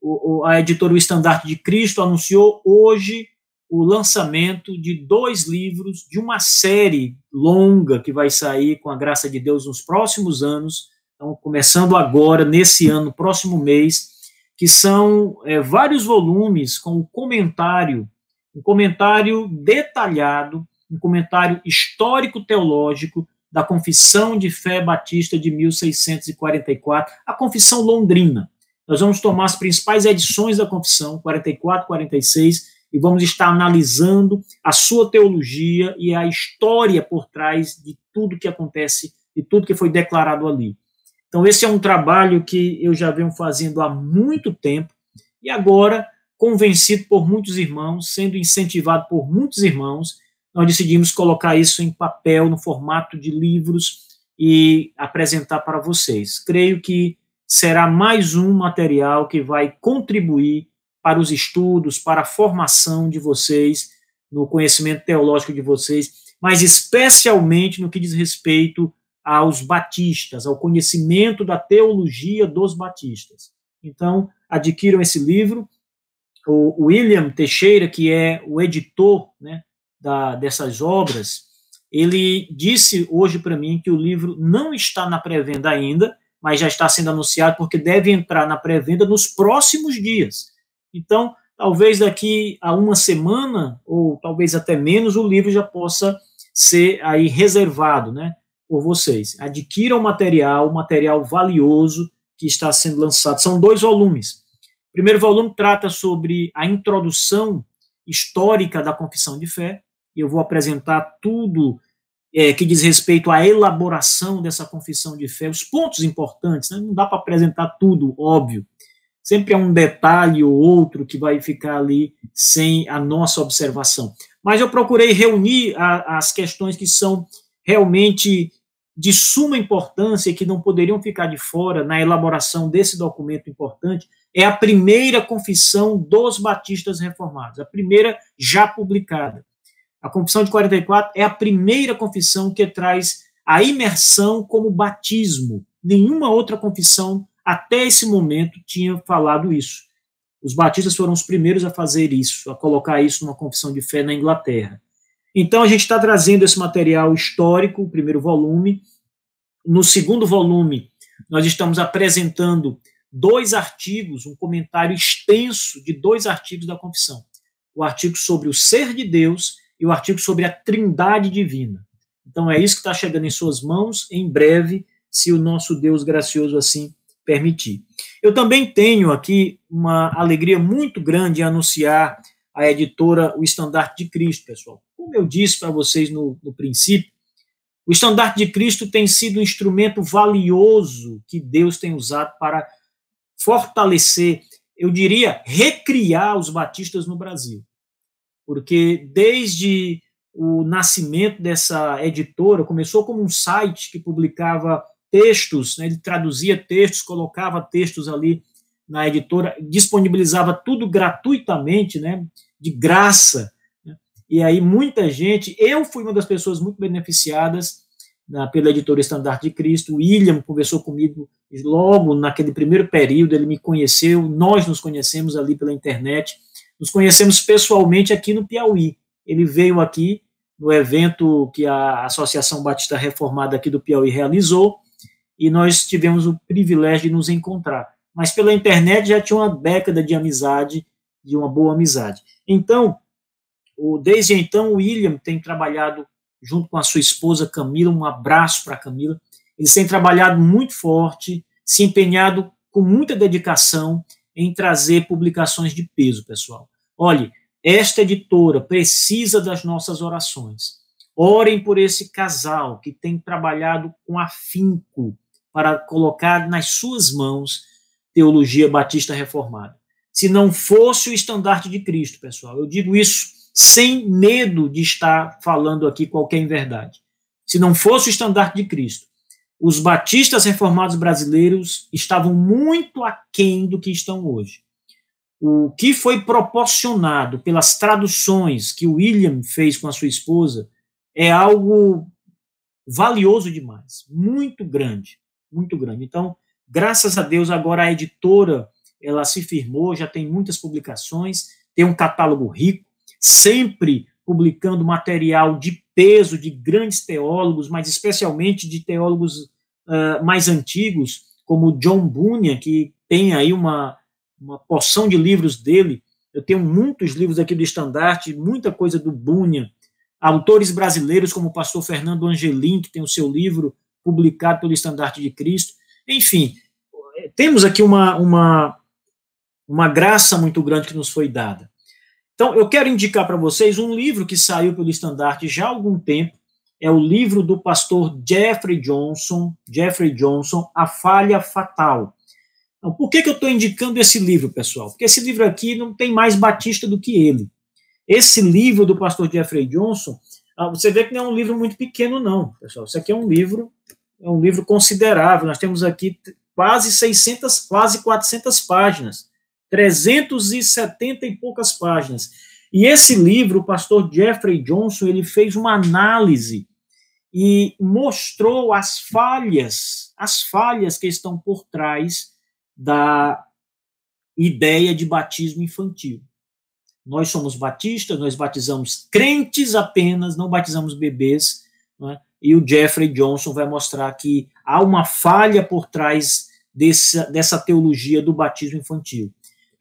o, a editora O Estandarte de Cristo anunciou hoje o lançamento de dois livros de uma série longa que vai sair, com a graça de Deus, nos próximos anos, então, começando agora, nesse ano, próximo mês, que são é, vários volumes com um comentário, um comentário detalhado, um comentário histórico-teológico da Confissão de Fé Batista de 1644, a Confissão Londrina. Nós vamos tomar as principais edições da Confissão, 44, 46, e vamos estar analisando a sua teologia e a história por trás de tudo que acontece, de tudo que foi declarado ali. Então, esse é um trabalho que eu já venho fazendo há muito tempo e agora, convencido por muitos irmãos, sendo incentivado por muitos irmãos, nós decidimos colocar isso em papel, no formato de livros e apresentar para vocês. Creio que será mais um material que vai contribuir para os estudos, para a formação de vocês, no conhecimento teológico de vocês, mas especialmente no que diz respeito aos batistas, ao conhecimento da teologia dos batistas. Então, adquiram esse livro. O William Teixeira, que é o editor né, da, dessas obras, ele disse hoje para mim que o livro não está na pré-venda ainda, mas já está sendo anunciado porque deve entrar na pré-venda nos próximos dias. Então, talvez daqui a uma semana, ou talvez até menos, o livro já possa ser aí reservado, né? Por vocês. Adquiram material, material valioso que está sendo lançado. São dois volumes. O primeiro volume trata sobre a introdução histórica da confissão de fé, eu vou apresentar tudo é, que diz respeito à elaboração dessa confissão de fé, os pontos importantes, né? não dá para apresentar tudo, óbvio. Sempre é um detalhe ou outro que vai ficar ali sem a nossa observação. Mas eu procurei reunir a, as questões que são realmente de suma importância e que não poderiam ficar de fora na elaboração desse documento importante é a primeira confissão dos batistas reformados, a primeira já publicada. A confissão de 44 é a primeira confissão que traz a imersão como batismo. Nenhuma outra confissão até esse momento tinha falado isso. Os batistas foram os primeiros a fazer isso, a colocar isso numa confissão de fé na Inglaterra. Então, a gente está trazendo esse material histórico, o primeiro volume. No segundo volume, nós estamos apresentando dois artigos, um comentário extenso de dois artigos da confissão. O artigo sobre o ser de Deus e o artigo sobre a trindade divina. Então, é isso que está chegando em suas mãos em breve, se o nosso Deus gracioso assim permitir. Eu também tenho aqui uma alegria muito grande em anunciar a editora O Estandarte de Cristo, pessoal. Como eu disse para vocês no, no princípio, o Estandarte de Cristo tem sido um instrumento valioso que Deus tem usado para fortalecer, eu diria, recriar os batistas no Brasil. Porque desde o nascimento dessa editora, começou como um site que publicava textos, né, ele traduzia textos, colocava textos ali na editora, disponibilizava tudo gratuitamente, né, de graça, e aí muita gente, eu fui uma das pessoas muito beneficiadas na, pela editora Estandarte de Cristo, o William conversou comigo logo naquele primeiro período, ele me conheceu, nós nos conhecemos ali pela internet, nos conhecemos pessoalmente aqui no Piauí. Ele veio aqui no evento que a Associação Batista Reformada aqui do Piauí realizou, e nós tivemos o privilégio de nos encontrar. Mas pela internet já tinha uma década de amizade, de uma boa amizade. Então, o, desde então, o William tem trabalhado junto com a sua esposa Camila, um abraço para Camila. Eles têm trabalhado muito forte, se empenhado com muita dedicação em trazer publicações de peso, pessoal. Olhe, esta editora precisa das nossas orações. Orem por esse casal que tem trabalhado com afinco para colocar nas suas mãos teologia batista reformada. Se não fosse o estandarte de Cristo, pessoal, eu digo isso sem medo de estar falando aqui qualquer verdade. Se não fosse o estandarte de Cristo, os batistas reformados brasileiros estavam muito aquém do que estão hoje. O que foi proporcionado pelas traduções que William fez com a sua esposa é algo valioso demais, muito grande, muito grande. Então, graças a Deus, agora a editora ela se firmou, já tem muitas publicações, tem um catálogo rico, sempre publicando material de peso de grandes teólogos, mas especialmente de teólogos uh, mais antigos, como John Bunyan, que tem aí uma, uma porção de livros dele. Eu tenho muitos livros aqui do Estandarte, muita coisa do Bunyan. Autores brasileiros, como o pastor Fernando Angelim, que tem o seu livro publicado pelo Estandarte de Cristo. Enfim, temos aqui uma, uma, uma graça muito grande que nos foi dada. Então, eu quero indicar para vocês um livro que saiu pelo Estandarte já há algum tempo, é o livro do pastor Jeffrey Johnson, Jeffrey Johnson, A Falha Fatal. Então, por que, que eu estou indicando esse livro, pessoal? Porque esse livro aqui não tem mais Batista do que ele. Esse livro do pastor Jeffrey Johnson, ah, você vê que não é um livro muito pequeno, não, pessoal. Isso aqui é um livro, é um livro considerável. Nós temos aqui quase 600, quase 400 páginas, 370 e poucas páginas. E esse livro, o pastor Jeffrey Johnson, ele fez uma análise e mostrou as falhas, as falhas que estão por trás da ideia de batismo infantil. Nós somos batistas, nós batizamos crentes apenas, não batizamos bebês, é? e o Jeffrey Johnson vai mostrar que há uma falha por trás dessa, dessa teologia do batismo infantil.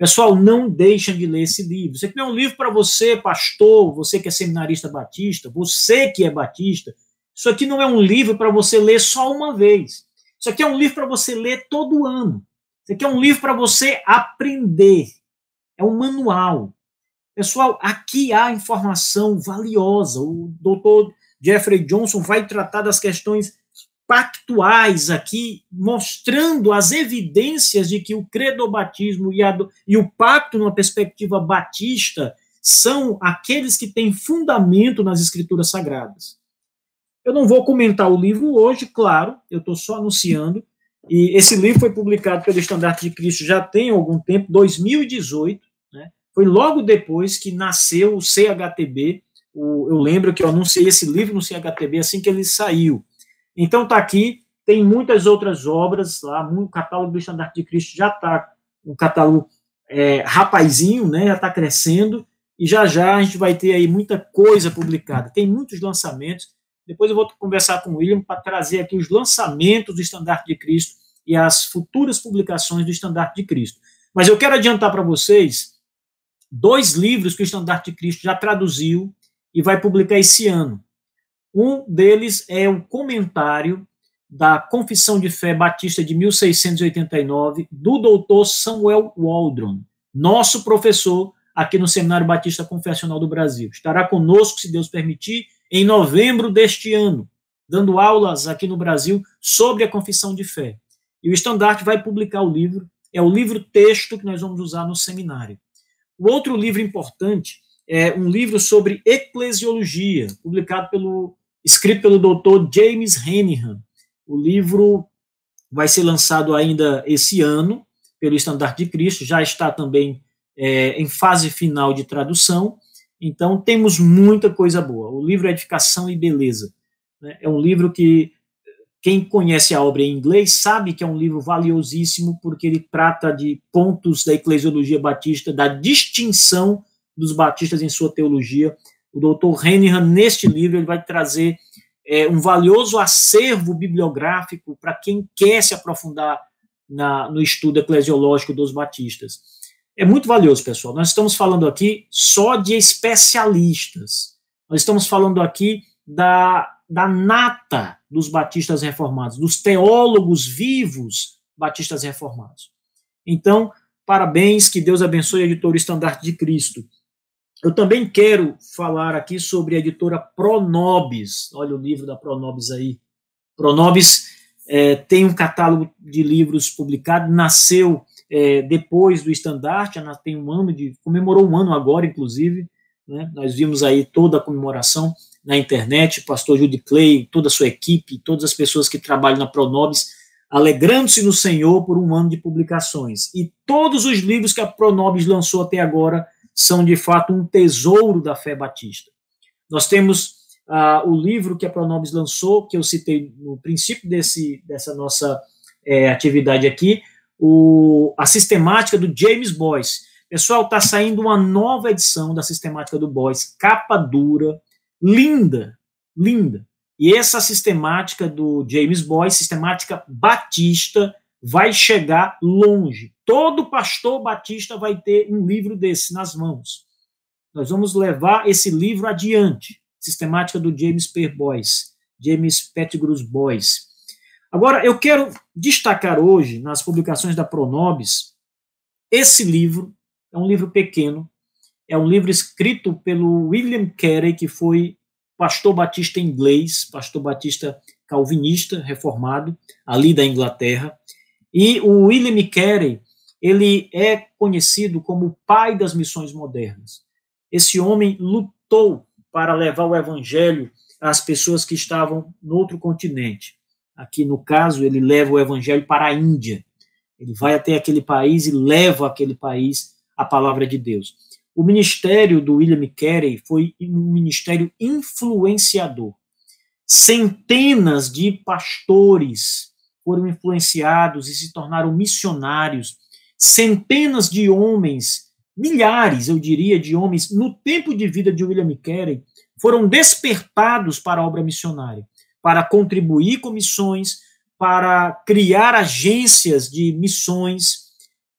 Pessoal, não deixem de ler esse livro. Isso aqui é um livro para você, pastor, você que é seminarista batista, você que é batista, isso aqui não é um livro para você ler só uma vez. Isso aqui é um livro para você ler todo ano. Isso aqui é um livro para você aprender. É um manual. Pessoal, aqui há informação valiosa. O doutor Jeffrey Johnson vai tratar das questões pactuais aqui, mostrando as evidências de que o credobatismo e, a, e o pacto, numa perspectiva batista, são aqueles que têm fundamento nas escrituras sagradas. Eu não vou comentar o livro hoje, claro, eu estou só anunciando. E esse livro foi publicado pelo Estandarte de Cristo já tem algum tempo, 2018. Né? Foi logo depois que nasceu o CHTB. O, eu lembro que eu anunciei esse livro no CHTB assim que ele saiu. Então está aqui, tem muitas outras obras lá, o catálogo do Estandarte de Cristo já está um catálogo é, rapazinho, né? Já está crescendo e já já a gente vai ter aí muita coisa publicada. Tem muitos lançamentos. Depois eu vou conversar com o William para trazer aqui os lançamentos do Estandarte de Cristo e as futuras publicações do Estandarte de Cristo. Mas eu quero adiantar para vocês dois livros que o Estandarte de Cristo já traduziu e vai publicar esse ano. Um deles é um comentário da Confissão de Fé Batista de 1689, do doutor Samuel Waldron, nosso professor aqui no Seminário Batista Confessional do Brasil. Estará conosco, se Deus permitir, em novembro deste ano, dando aulas aqui no Brasil sobre a confissão de fé. E o Estandarte vai publicar o livro, é o livro-texto que nós vamos usar no seminário. O outro livro importante é um livro sobre eclesiologia, publicado pelo, escrito pelo doutor James Henihan. O livro vai ser lançado ainda esse ano pelo Estandarte de Cristo, já está também é, em fase final de tradução, então, temos muita coisa boa. O livro Edificação e Beleza né, é um livro que quem conhece a obra em inglês sabe que é um livro valiosíssimo, porque ele trata de pontos da eclesiologia batista, da distinção dos batistas em sua teologia. O doutor Hennihan, neste livro, ele vai trazer é, um valioso acervo bibliográfico para quem quer se aprofundar na, no estudo eclesiológico dos batistas. É muito valioso, pessoal. Nós estamos falando aqui só de especialistas. Nós estamos falando aqui da, da nata dos batistas reformados, dos teólogos vivos batistas reformados. Então, parabéns, que Deus abençoe a editora Estandarte de Cristo. Eu também quero falar aqui sobre a editora Pronobis. Olha o livro da Pronobis aí. Pronobis é, tem um catálogo de livros publicados, nasceu é, depois do estandarte, tem um ano de. comemorou um ano agora, inclusive, né, nós vimos aí toda a comemoração. na internet, pastor Judy Clay, toda a sua equipe, todas as pessoas que trabalham na Pronobis, alegrando-se no Senhor por um ano de publicações. E todos os livros que a Pronobis lançou até agora são, de fato, um tesouro da fé batista. Nós temos uh, o livro que a Pronobis lançou, que eu citei no princípio desse, dessa nossa é, atividade aqui, o, a sistemática do James Boyce. Pessoal, está saindo uma nova edição da sistemática do Boyce, capa dura, linda, linda. E essa sistemática do James Boyce, sistemática batista, vai chegar longe. Todo pastor batista vai ter um livro desse nas mãos. Nós vamos levar esse livro adiante. Sistemática do James P. Boyce, James Pettigrew Boyce. Agora, eu quero destacar hoje, nas publicações da Pronobis, esse livro, é um livro pequeno, é um livro escrito pelo William Carey, que foi pastor batista inglês, pastor batista calvinista, reformado, ali da Inglaterra. E o William Carey, ele é conhecido como o pai das missões modernas. Esse homem lutou para levar o evangelho às pessoas que estavam no outro continente. Aqui, no caso, ele leva o evangelho para a Índia. Ele vai até aquele país e leva aquele país a palavra de Deus. O ministério do William Carey foi um ministério influenciador. Centenas de pastores foram influenciados e se tornaram missionários. Centenas de homens, milhares, eu diria, de homens, no tempo de vida de William Carey, foram despertados para a obra missionária para contribuir com missões, para criar agências de missões,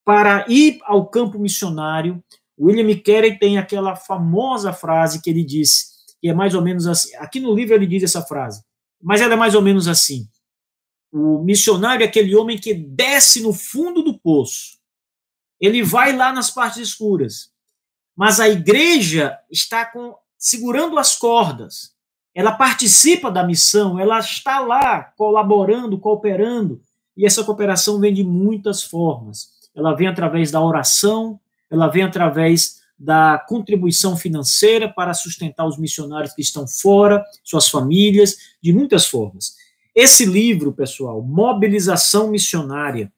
para ir ao campo missionário. William Carey tem aquela famosa frase que ele disse, que é mais ou menos assim. Aqui no livro ele diz essa frase, mas ela é mais ou menos assim: o missionário é aquele homem que desce no fundo do poço. Ele vai lá nas partes escuras, mas a igreja está com, segurando as cordas ela participa da missão, ela está lá colaborando, cooperando, e essa cooperação vem de muitas formas. Ela vem através da oração, ela vem através da contribuição financeira para sustentar os missionários que estão fora, suas famílias, de muitas formas. Esse livro, pessoal, Mobilização Missionária,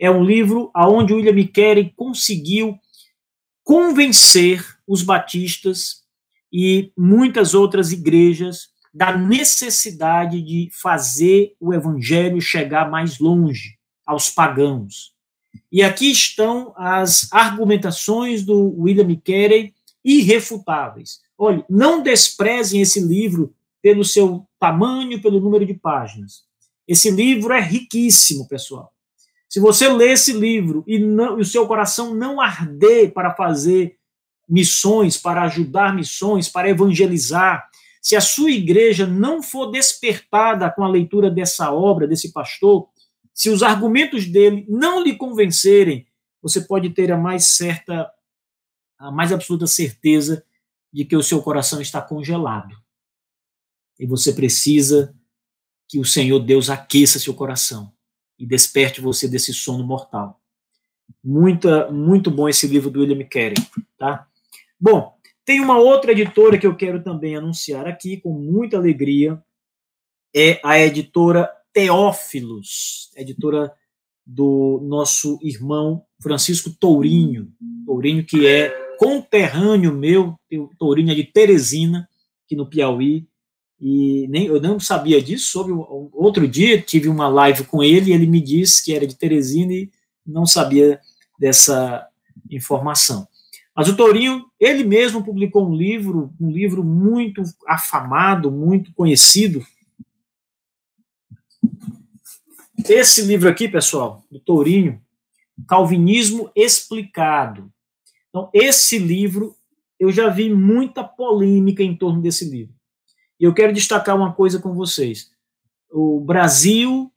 é um livro aonde William Carey conseguiu convencer os batistas e muitas outras igrejas da necessidade de fazer o evangelho chegar mais longe aos pagãos. E aqui estão as argumentações do William Carey irrefutáveis. Olhe, não desprezem esse livro pelo seu tamanho, pelo número de páginas. Esse livro é riquíssimo, pessoal. Se você ler esse livro e, não, e o seu coração não arder para fazer missões, para ajudar missões, para evangelizar, se a sua igreja não for despertada com a leitura dessa obra, desse pastor, se os argumentos dele não lhe convencerem, você pode ter a mais certa, a mais absoluta certeza de que o seu coração está congelado. E você precisa que o Senhor Deus aqueça seu coração e desperte você desse sono mortal. Muita, muito bom esse livro do William Carey, tá? Bom, tem uma outra editora que eu quero também anunciar aqui, com muita alegria, é a editora Teófilos, editora do nosso irmão Francisco Tourinho, Tourinho que é conterrâneo meu, Tourinho é de Teresina, aqui no Piauí, e nem, eu não sabia disso, sobre outro dia tive uma live com ele e ele me disse que era de Teresina e não sabia dessa informação. Mas o Tourinho, ele mesmo publicou um livro, um livro muito afamado, muito conhecido. Esse livro aqui, pessoal, do Tourinho, Calvinismo Explicado. Então, esse livro, eu já vi muita polêmica em torno desse livro. E eu quero destacar uma coisa com vocês. O Brasil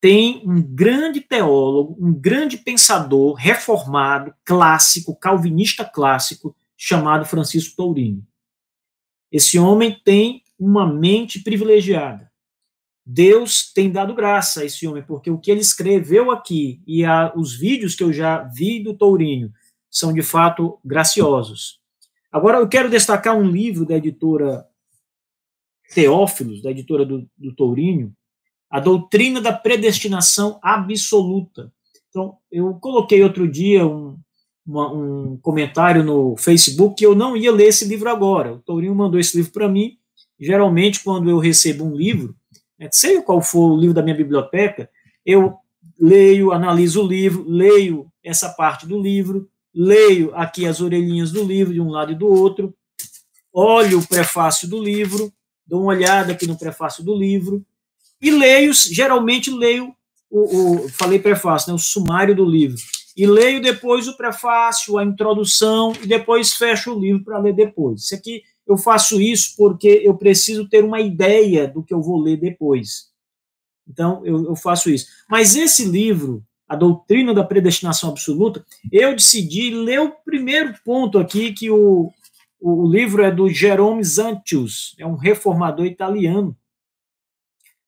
tem um grande teólogo, um grande pensador reformado, clássico, calvinista clássico, chamado Francisco Tourinho. Esse homem tem uma mente privilegiada. Deus tem dado graça a esse homem, porque o que ele escreveu aqui e a, os vídeos que eu já vi do Tourinho são de fato graciosos. Agora eu quero destacar um livro da editora Teófilos, da editora do, do Tourinho, a doutrina da predestinação absoluta. Então, eu coloquei outro dia um, uma, um comentário no Facebook que eu não ia ler esse livro agora. O Tourinho mandou esse livro para mim. Geralmente, quando eu recebo um livro, né, sei qual for o livro da minha biblioteca, eu leio, analiso o livro, leio essa parte do livro, leio aqui as orelhinhas do livro de um lado e do outro, olho o prefácio do livro, dou uma olhada aqui no prefácio do livro e leio, geralmente leio o, o falei prefácio, né, o sumário do livro e leio depois o prefácio, a introdução e depois fecho o livro para ler depois. Isso aqui eu faço isso porque eu preciso ter uma ideia do que eu vou ler depois. Então eu, eu faço isso. Mas esse livro a doutrina da predestinação absoluta, eu decidi ler o primeiro ponto aqui, que o, o livro é do Jerome Zantius, é um reformador italiano.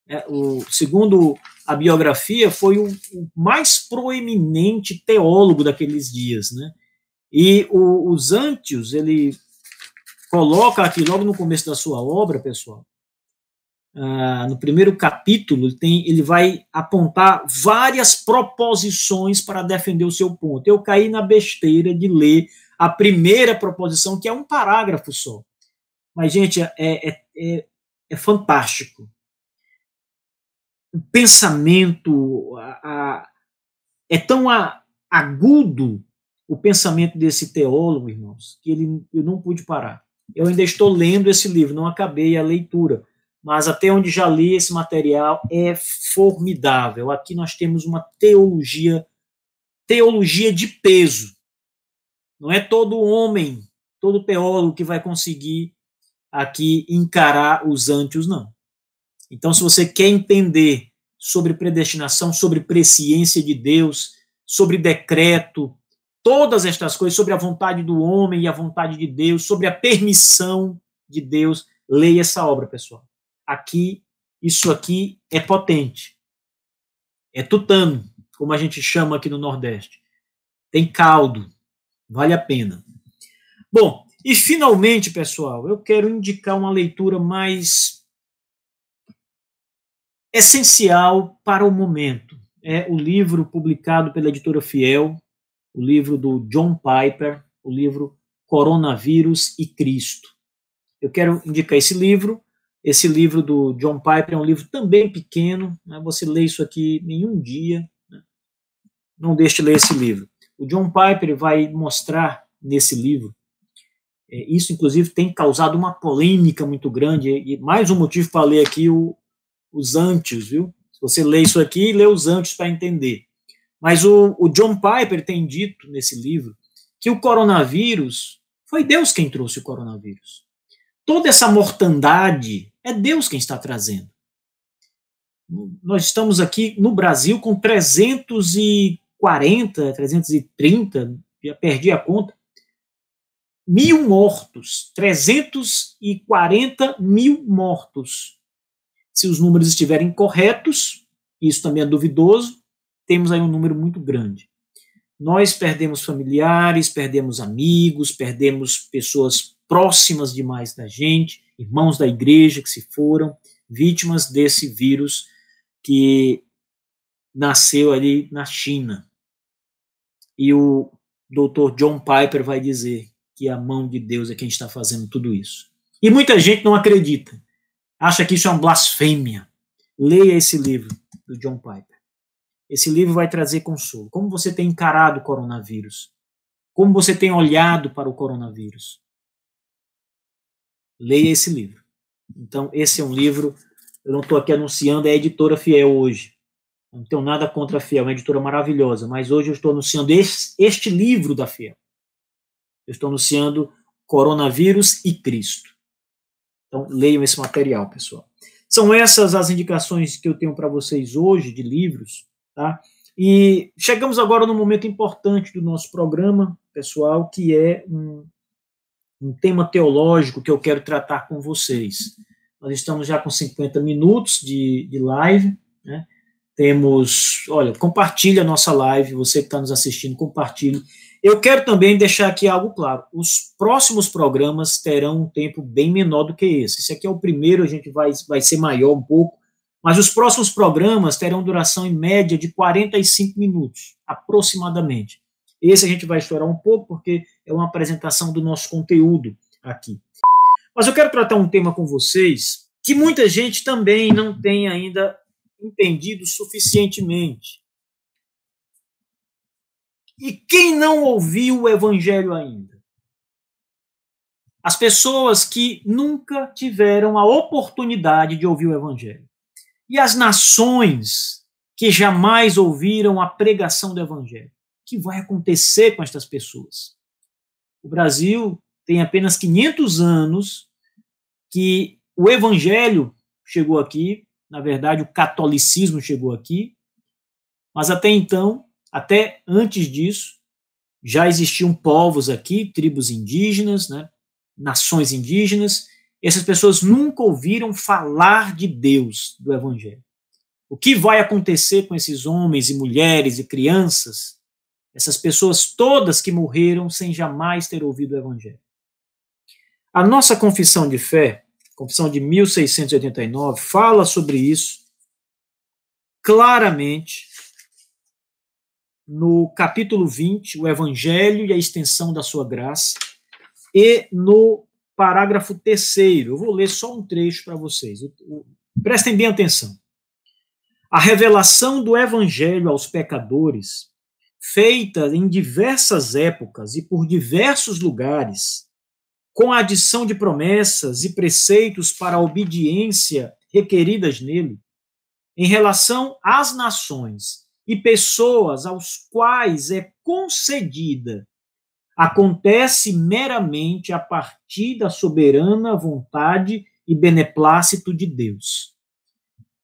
É, o, segundo a biografia, foi o, o, mais proeminente teólogo daqueles dias. Né? E o, o Zantius, ele coloca aqui, logo no começo da sua obra, pessoal, ah, no primeiro capítulo, ele, tem, ele vai apontar várias proposições para defender o seu ponto. Eu caí na besteira de ler a primeira proposição, que é um parágrafo só. Mas, gente, é, é, é, é fantástico. O pensamento a, a, é tão a, agudo o pensamento desse teólogo, irmãos, que ele, eu não pude parar. Eu ainda estou lendo esse livro, não acabei a leitura mas até onde já li esse material é formidável. Aqui nós temos uma teologia, teologia de peso. Não é todo homem, todo teólogo que vai conseguir aqui encarar os antios, não. Então, se você quer entender sobre predestinação, sobre presciência de Deus, sobre decreto, todas estas coisas, sobre a vontade do homem e a vontade de Deus, sobre a permissão de Deus, leia essa obra, pessoal aqui, isso aqui é potente. É tutano, como a gente chama aqui no Nordeste. Tem caldo, vale a pena. Bom, e finalmente, pessoal, eu quero indicar uma leitura mais essencial para o momento. É o livro publicado pela editora Fiel, o livro do John Piper, o livro Coronavírus e Cristo. Eu quero indicar esse livro esse livro do John Piper é um livro também pequeno, né? você lê isso aqui em dia, né? não deixe de ler esse livro. O John Piper vai mostrar nesse livro, é, isso inclusive tem causado uma polêmica muito grande, e mais um motivo para ler aqui o, os antes, viu? Se você lê isso aqui, lê os antes para entender. Mas o, o John Piper tem dito nesse livro que o coronavírus foi Deus quem trouxe o coronavírus. Toda essa mortandade é Deus quem está trazendo. Nós estamos aqui no Brasil com 340, 330, já perdi a conta, mil mortos, 340 mil mortos. Se os números estiverem corretos, isso também é duvidoso, temos aí um número muito grande. Nós perdemos familiares, perdemos amigos, perdemos pessoas próximas demais da gente, irmãos da igreja que se foram, vítimas desse vírus que nasceu ali na China. E o doutor John Piper vai dizer que a mão de Deus é quem está fazendo tudo isso. E muita gente não acredita, acha que isso é uma blasfêmia. Leia esse livro do John Piper. Esse livro vai trazer consolo. Como você tem encarado o coronavírus? Como você tem olhado para o coronavírus? leia esse livro. Então, esse é um livro, eu não estou aqui anunciando, é a editora Fiel hoje. Não tenho nada contra a Fiel, é uma editora maravilhosa, mas hoje eu estou anunciando este, este livro da Fiel. Eu estou anunciando Coronavírus e Cristo. Então, leiam esse material, pessoal. São essas as indicações que eu tenho para vocês hoje de livros, tá? E chegamos agora no momento importante do nosso programa, pessoal, que é um, um tema teológico que eu quero tratar com vocês. Nós estamos já com 50 minutos de, de live, né? Temos, olha, compartilhe a nossa live, você que está nos assistindo, compartilhe. Eu quero também deixar aqui algo claro. Os próximos programas terão um tempo bem menor do que esse. Esse aqui é o primeiro, a gente vai, vai ser maior um pouco, mas os próximos programas terão duração em média de 45 minutos, aproximadamente. Esse a gente vai estourar um pouco, porque é uma apresentação do nosso conteúdo aqui. Mas eu quero tratar um tema com vocês que muita gente também não tem ainda entendido suficientemente. E quem não ouviu o evangelho ainda? As pessoas que nunca tiveram a oportunidade de ouvir o evangelho. E as nações que jamais ouviram a pregação do evangelho. O que vai acontecer com estas pessoas? O Brasil tem apenas 500 anos que o evangelho chegou aqui, na verdade, o catolicismo chegou aqui, mas até então, até antes disso, já existiam povos aqui, tribos indígenas, né, nações indígenas. Essas pessoas nunca ouviram falar de Deus, do Evangelho. O que vai acontecer com esses homens e mulheres e crianças, essas pessoas todas que morreram sem jamais ter ouvido o Evangelho? A nossa confissão de fé, confissão de 1689, fala sobre isso claramente no capítulo 20, o Evangelho e a extensão da sua graça, e no parágrafo terceiro. Eu vou ler só um trecho para vocês. Prestem bem atenção. A revelação do Evangelho aos pecadores, feita em diversas épocas e por diversos lugares, com a adição de promessas e preceitos para a obediência requeridas nele, em relação às nações e pessoas aos quais é concedida, acontece meramente a partir da soberana vontade e beneplácito de Deus.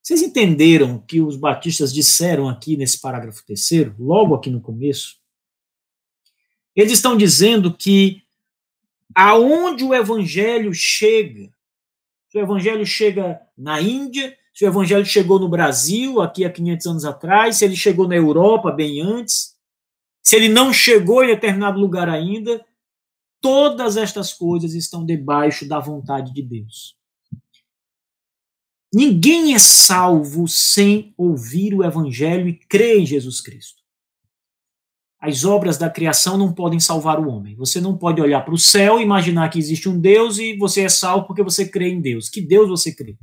Vocês entenderam o que os batistas disseram aqui nesse parágrafo terceiro, logo aqui no começo? Eles estão dizendo que aonde o evangelho chega, se o evangelho chega na Índia, se o evangelho chegou no Brasil, aqui há 500 anos atrás, se ele chegou na Europa bem antes, se ele não chegou em determinado lugar ainda, todas estas coisas estão debaixo da vontade de Deus. Ninguém é salvo sem ouvir o evangelho e crer em Jesus Cristo. As obras da criação não podem salvar o homem. Você não pode olhar para o céu imaginar que existe um Deus e você é salvo porque você crê em Deus. Que Deus você crê?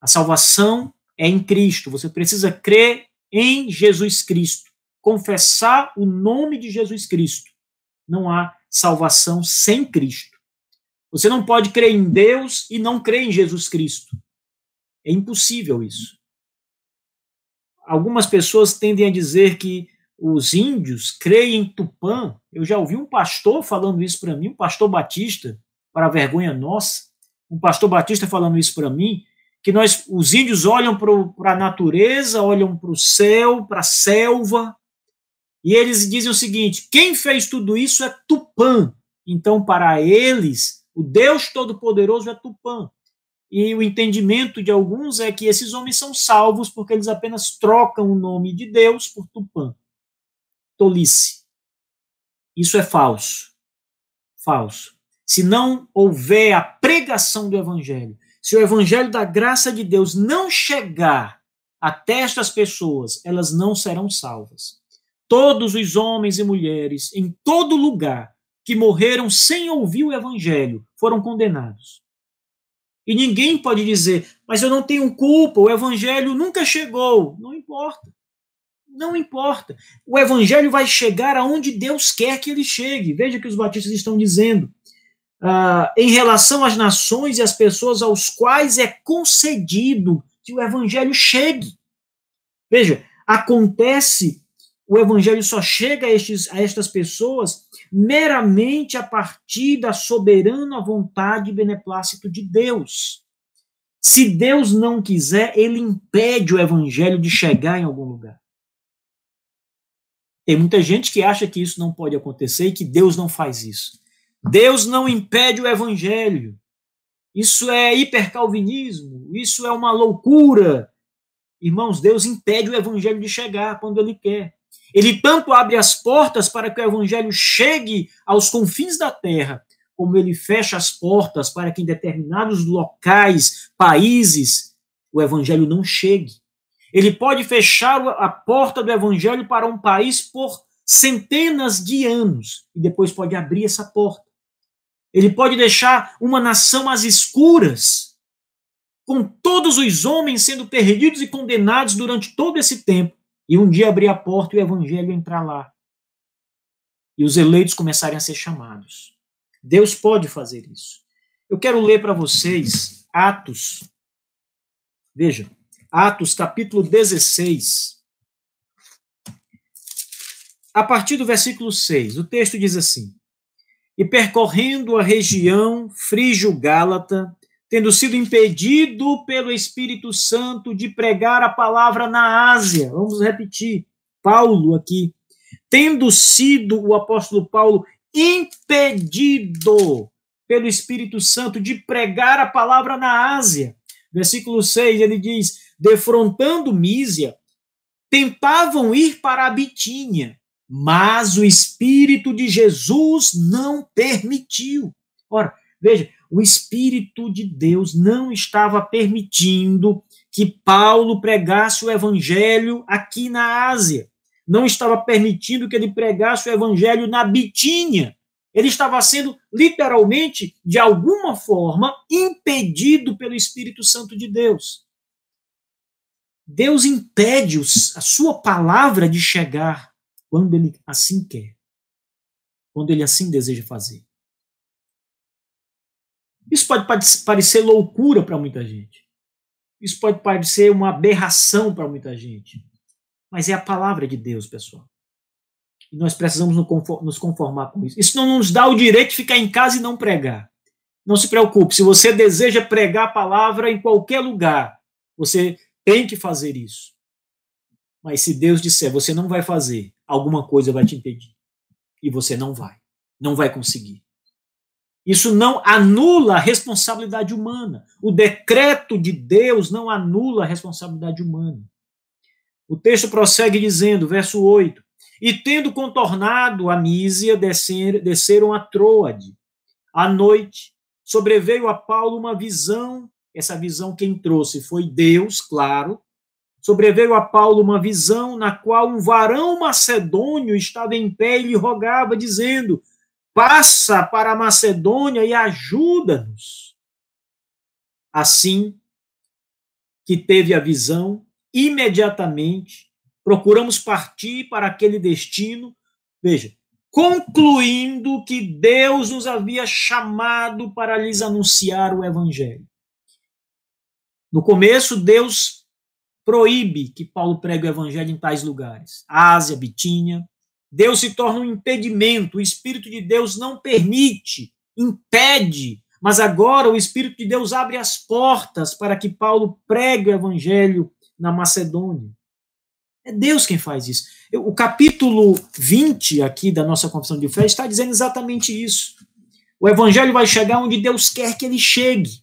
A salvação é em Cristo. Você precisa crer em Jesus Cristo. Confessar o nome de Jesus Cristo. Não há salvação sem Cristo. Você não pode crer em Deus e não crer em Jesus Cristo. É impossível isso. Algumas pessoas tendem a dizer que os índios creem em Tupã. Eu já ouvi um pastor falando isso para mim, um pastor batista, para vergonha nossa, um pastor batista falando isso para mim, que nós, os índios olham para a natureza, olham para o céu, para a selva, e eles dizem o seguinte: quem fez tudo isso é Tupã. Então, para eles, o Deus Todo-Poderoso é Tupã. E o entendimento de alguns é que esses homens são salvos porque eles apenas trocam o nome de Deus por Tupã tolice. Isso é falso. Falso. Se não houver a pregação do evangelho, se o evangelho da graça de Deus não chegar até estas pessoas, elas não serão salvas. Todos os homens e mulheres em todo lugar que morreram sem ouvir o evangelho foram condenados. E ninguém pode dizer, mas eu não tenho culpa, o evangelho nunca chegou. Não importa. Não importa. O evangelho vai chegar aonde Deus quer que ele chegue. Veja o que os batistas estão dizendo. Uh, em relação às nações e às pessoas aos quais é concedido que o evangelho chegue. Veja, acontece, o evangelho só chega a, estes, a estas pessoas meramente a partir da soberana vontade e beneplácito de Deus. Se Deus não quiser, ele impede o evangelho de chegar em algum lugar. Tem muita gente que acha que isso não pode acontecer e que Deus não faz isso. Deus não impede o evangelho. Isso é hipercalvinismo, isso é uma loucura. Irmãos, Deus impede o evangelho de chegar quando ele quer. Ele tanto abre as portas para que o evangelho chegue aos confins da terra, como ele fecha as portas para que em determinados locais, países, o evangelho não chegue. Ele pode fechar a porta do evangelho para um país por centenas de anos e depois pode abrir essa porta. Ele pode deixar uma nação às escuras, com todos os homens sendo perdidos e condenados durante todo esse tempo, e um dia abrir a porta e o evangelho entrar lá. E os eleitos começarem a ser chamados. Deus pode fazer isso. Eu quero ler para vocês Atos. Veja, Atos capítulo 16. A partir do versículo 6, o texto diz assim: E percorrendo a região frígio-gálata, tendo sido impedido pelo Espírito Santo de pregar a palavra na Ásia. Vamos repetir. Paulo aqui, tendo sido o apóstolo Paulo impedido pelo Espírito Santo de pregar a palavra na Ásia. Versículo 6, ele diz: defrontando Mísia, tentavam ir para a Bitínia, mas o Espírito de Jesus não permitiu. Ora, veja, o Espírito de Deus não estava permitindo que Paulo pregasse o evangelho aqui na Ásia. Não estava permitindo que ele pregasse o evangelho na Bitínia. Ele estava sendo literalmente, de alguma forma, impedido pelo Espírito Santo de Deus. Deus impede a sua palavra de chegar quando ele assim quer, quando ele assim deseja fazer. Isso pode parecer loucura para muita gente. Isso pode parecer uma aberração para muita gente. Mas é a palavra de Deus, pessoal. E nós precisamos nos conformar com isso. Isso não nos dá o direito de ficar em casa e não pregar. Não se preocupe, se você deseja pregar a palavra em qualquer lugar, você tem que fazer isso. Mas se Deus disser, você não vai fazer, alguma coisa vai te impedir. E você não vai. Não vai conseguir. Isso não anula a responsabilidade humana. O decreto de Deus não anula a responsabilidade humana. O texto prossegue dizendo, verso 8: E tendo contornado a Mísia, descer, desceram a Troade. À noite, sobreveio a Paulo uma visão essa visão quem trouxe foi Deus, claro. Sobreveio a Paulo uma visão na qual um varão macedônio estava em pé e lhe rogava, dizendo: Passa para a Macedônia e ajuda-nos. Assim que teve a visão, imediatamente procuramos partir para aquele destino. Veja, concluindo que Deus nos havia chamado para lhes anunciar o evangelho. No começo, Deus proíbe que Paulo pregue o evangelho em tais lugares. Ásia, Bitínia. Deus se torna um impedimento, o Espírito de Deus não permite, impede, mas agora o Espírito de Deus abre as portas para que Paulo pregue o evangelho na Macedônia. É Deus quem faz isso. O capítulo 20 aqui da nossa confissão de fé está dizendo exatamente isso. O evangelho vai chegar onde Deus quer que ele chegue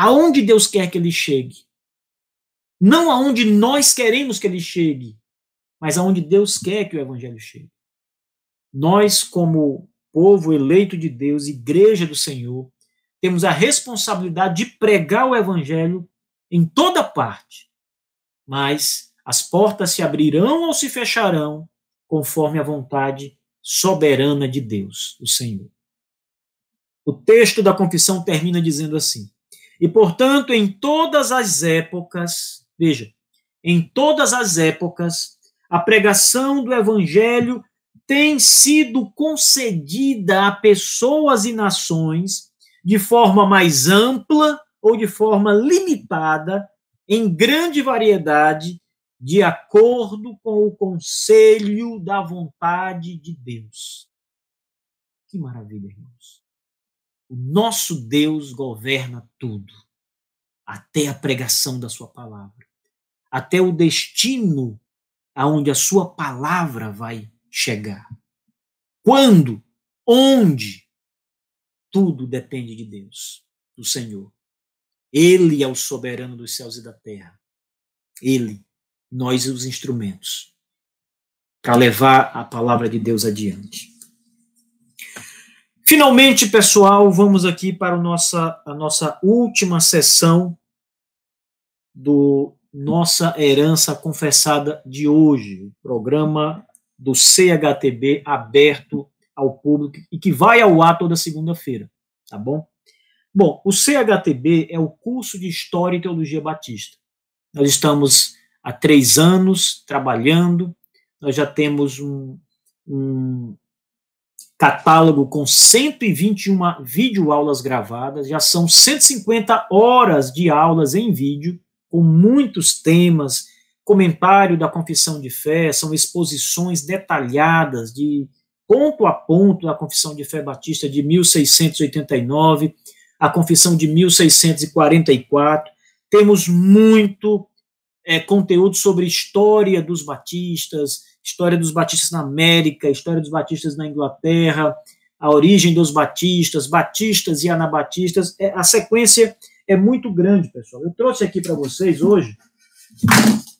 aonde Deus quer que ele chegue. Não aonde nós queremos que ele chegue, mas aonde Deus quer que o evangelho chegue. Nós, como povo eleito de Deus, igreja do Senhor, temos a responsabilidade de pregar o evangelho em toda parte. Mas as portas se abrirão ou se fecharão conforme a vontade soberana de Deus, o Senhor. O texto da confissão termina dizendo assim: e, portanto, em todas as épocas, veja, em todas as épocas, a pregação do evangelho tem sido concedida a pessoas e nações de forma mais ampla ou de forma limitada, em grande variedade, de acordo com o conselho da vontade de Deus. Que maravilha, irmãos. O nosso Deus governa tudo, até a pregação da sua palavra, até o destino aonde a sua palavra vai chegar. Quando, onde, tudo depende de Deus, do Senhor. Ele é o soberano dos céus e da terra. Ele, nós os instrumentos. para levar a palavra de Deus adiante. Finalmente, pessoal, vamos aqui para a nossa, a nossa última sessão do Nossa Herança Confessada de hoje, o programa do CHTB aberto ao público e que vai ao ar toda segunda-feira, tá bom? Bom, o CHTB é o curso de História e Teologia Batista. Nós estamos há três anos trabalhando, nós já temos um, um catálogo com 121 videoaulas gravadas, já são 150 horas de aulas em vídeo, com muitos temas, comentário da confissão de fé, são exposições detalhadas de ponto a ponto da confissão de fé batista de 1689, a confissão de 1644. Temos muito é, conteúdo sobre história dos batistas, história dos batistas na América, história dos batistas na Inglaterra, a origem dos batistas, batistas e anabatistas. É, a sequência é muito grande, pessoal. Eu trouxe aqui para vocês hoje.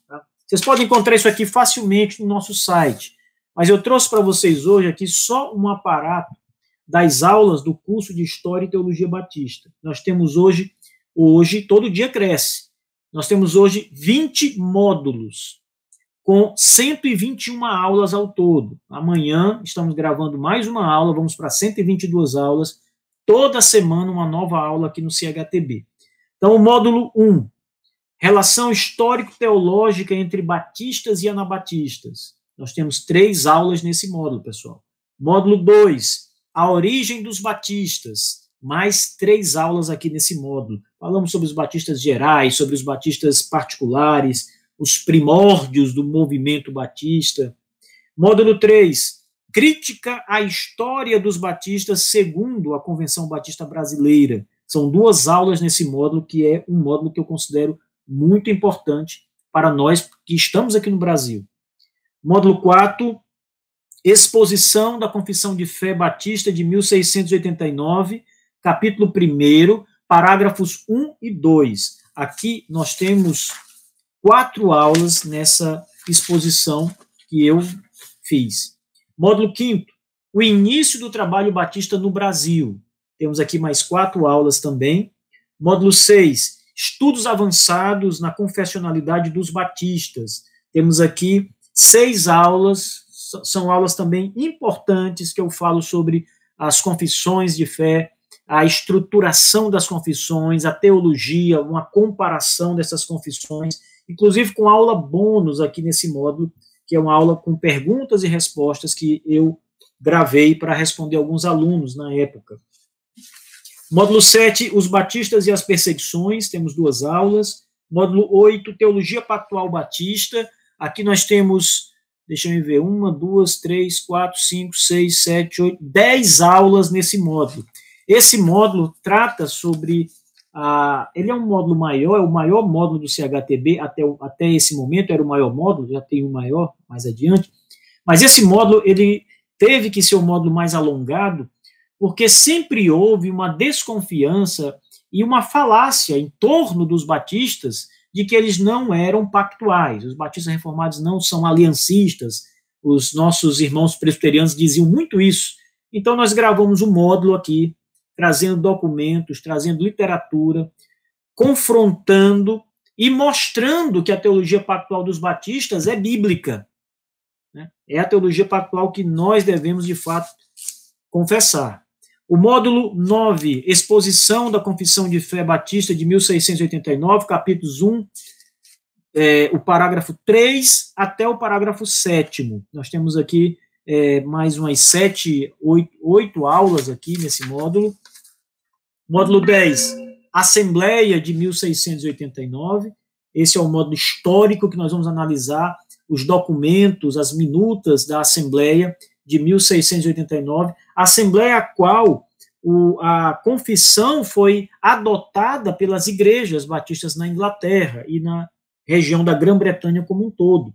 Tá? Vocês podem encontrar isso aqui facilmente no nosso site, mas eu trouxe para vocês hoje aqui só um aparato das aulas do curso de História e Teologia Batista. Nós temos hoje, hoje, todo dia cresce. Nós temos hoje 20 módulos com 121 aulas ao todo. Amanhã estamos gravando mais uma aula, vamos para 122 aulas. Toda semana uma nova aula aqui no CHTB. Então, o módulo 1, relação histórico-teológica entre batistas e anabatistas. Nós temos três aulas nesse módulo, pessoal. Módulo 2, a origem dos batistas. Mais três aulas aqui nesse módulo. Falamos sobre os batistas gerais, sobre os batistas particulares, os primórdios do movimento batista. Módulo 3, crítica à história dos batistas segundo a Convenção Batista Brasileira. São duas aulas nesse módulo, que é um módulo que eu considero muito importante para nós que estamos aqui no Brasil. Módulo 4, exposição da Confissão de Fé Batista de 1689, capítulo 1, parágrafos 1 e 2. Aqui nós temos quatro aulas nessa exposição que eu fiz. Módulo 5 o início do trabalho batista no Brasil. Temos aqui mais quatro aulas também. Módulo 6, estudos avançados na confessionalidade dos batistas. Temos aqui seis aulas, são aulas também importantes que eu falo sobre as confissões de fé, a estruturação das confissões, a teologia, uma comparação dessas confissões inclusive com aula bônus aqui nesse módulo, que é uma aula com perguntas e respostas que eu gravei para responder alguns alunos na época. Módulo 7, os batistas e as perseguições, temos duas aulas. Módulo 8, Teologia Pactual Batista. Aqui nós temos, deixa eu ver, uma, duas, três, quatro, cinco, seis, sete, oito, dez aulas nesse módulo. Esse módulo trata sobre ah, ele é um módulo maior, é o maior módulo do CHTB até, até esse momento, era o maior módulo, já tem um maior mais adiante, mas esse módulo, ele teve que ser um módulo mais alongado, porque sempre houve uma desconfiança e uma falácia em torno dos batistas de que eles não eram pactuais. Os batistas reformados não são aliancistas. Os nossos irmãos presbiterianos diziam muito isso. Então nós gravamos um módulo aqui trazendo documentos, trazendo literatura, confrontando e mostrando que a teologia pactual dos batistas é bíblica. Né? É a teologia pactual que nós devemos, de fato, confessar. O módulo 9, Exposição da Confissão de Fé Batista de 1689, capítulos 1, é, o parágrafo 3 até o parágrafo 7. Nós temos aqui é, mais umas sete, oito, oito aulas aqui nesse módulo. Módulo 10, Assembleia de 1689. Esse é o módulo histórico que nós vamos analisar os documentos, as minutas da Assembleia de 1689, Assembleia a qual o, a confissão foi adotada pelas igrejas batistas na Inglaterra e na região da Grã-Bretanha como um todo.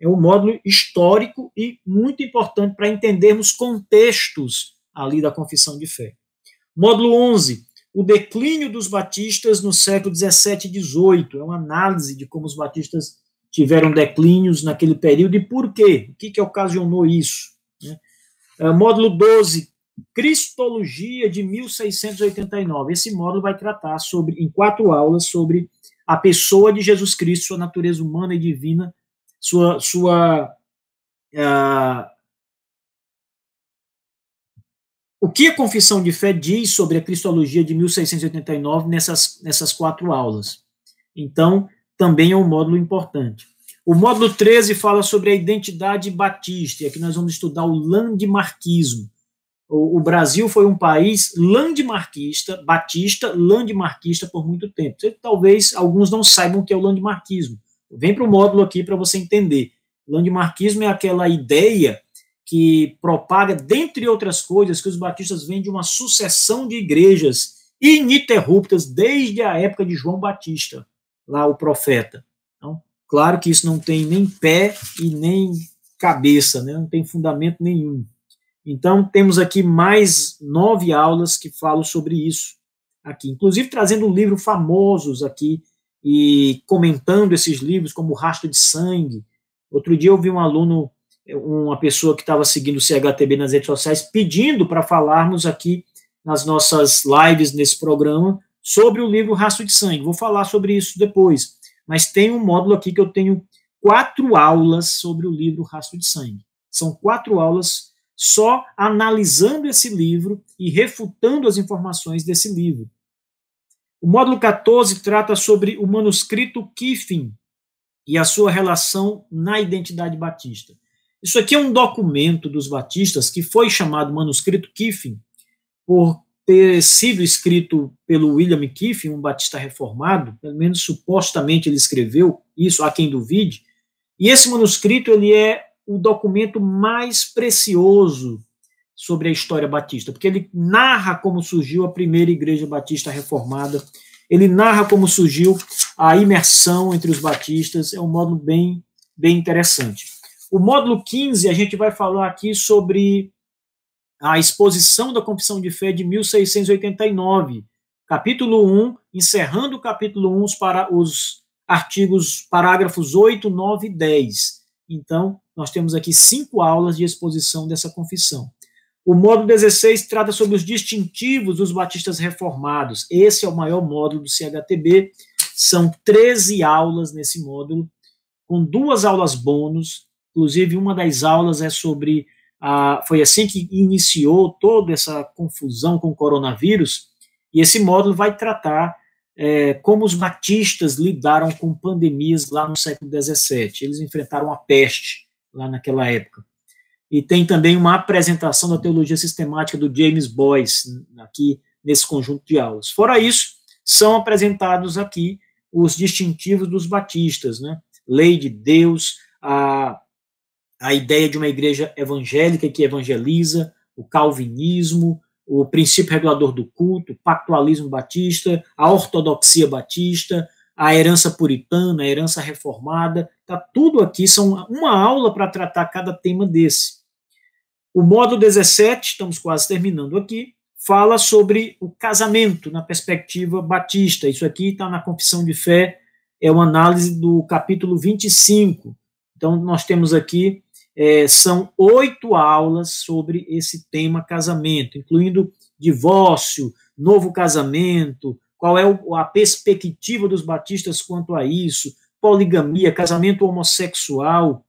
É um módulo histórico e muito importante para entendermos contextos ali da confissão de fé. Módulo 11, o declínio dos batistas no século 17 e 18. É uma análise de como os batistas tiveram declínios naquele período e por quê? O que, que ocasionou isso? Né? Uh, módulo 12, Cristologia de 1689. Esse módulo vai tratar sobre, em quatro aulas, sobre a pessoa de Jesus Cristo, sua natureza humana e divina, sua, sua uh, o que a confissão de fé diz sobre a Cristologia de 1689 nessas, nessas quatro aulas. Então, também é um módulo importante. O módulo 13 fala sobre a identidade batista, e aqui nós vamos estudar o landmarquismo. O, o Brasil foi um país landmarquista, batista, landmarquista por muito tempo. Talvez alguns não saibam o que é o landmarquismo. Vem para o módulo aqui para você entender. Landmarquismo é aquela ideia que propaga, dentre outras coisas, que os batistas vêm de uma sucessão de igrejas ininterruptas desde a época de João Batista, lá o profeta. Então, claro que isso não tem nem pé e nem cabeça, né? não tem fundamento nenhum. Então, temos aqui mais nove aulas que falam sobre isso aqui, inclusive trazendo livros famosos aqui e comentando esses livros, como Rastro de Sangue. Outro dia eu vi um aluno, uma pessoa que estava seguindo o CHTB nas redes sociais, pedindo para falarmos aqui nas nossas lives nesse programa sobre o livro Rastro de Sangue. Vou falar sobre isso depois, mas tem um módulo aqui que eu tenho quatro aulas sobre o livro Rastro de Sangue. São quatro aulas só analisando esse livro e refutando as informações desse livro. O módulo 14 trata sobre o manuscrito Kiffin e a sua relação na identidade batista. Isso aqui é um documento dos batistas que foi chamado manuscrito Kiffin por ter sido escrito pelo William Kiffin, um batista reformado, pelo menos supostamente ele escreveu isso, a quem duvide, e esse manuscrito ele é o documento mais precioso sobre a história batista, porque ele narra como surgiu a primeira igreja batista reformada, ele narra como surgiu a imersão entre os batistas, é um módulo bem, bem interessante. O módulo 15, a gente vai falar aqui sobre a exposição da Confissão de Fé de 1689, capítulo 1, encerrando o capítulo 1 para os artigos, parágrafos 8, 9 e 10. Então, nós temos aqui cinco aulas de exposição dessa confissão. O módulo 16 trata sobre os distintivos dos batistas reformados. Esse é o maior módulo do CHTB. São 13 aulas nesse módulo, com duas aulas bônus. Inclusive, uma das aulas é sobre. A, foi assim que iniciou toda essa confusão com o coronavírus. E esse módulo vai tratar é, como os batistas lidaram com pandemias lá no século XVII. Eles enfrentaram a peste lá naquela época. E tem também uma apresentação da teologia sistemática do James Boyce, aqui nesse conjunto de aulas. Fora isso, são apresentados aqui os distintivos dos batistas, né? Lei de Deus, a, a ideia de uma igreja evangélica que evangeliza, o calvinismo, o princípio regulador do culto, o pactualismo batista, a ortodoxia batista, a herança puritana, a herança reformada, tá tudo aqui, são uma aula para tratar cada tema desse. O módulo 17, estamos quase terminando aqui, fala sobre o casamento na perspectiva batista. Isso aqui está na Confissão de Fé, é uma análise do capítulo 25. Então, nós temos aqui, é, são oito aulas sobre esse tema casamento, incluindo divórcio, novo casamento, qual é a perspectiva dos batistas quanto a isso, poligamia, casamento homossexual,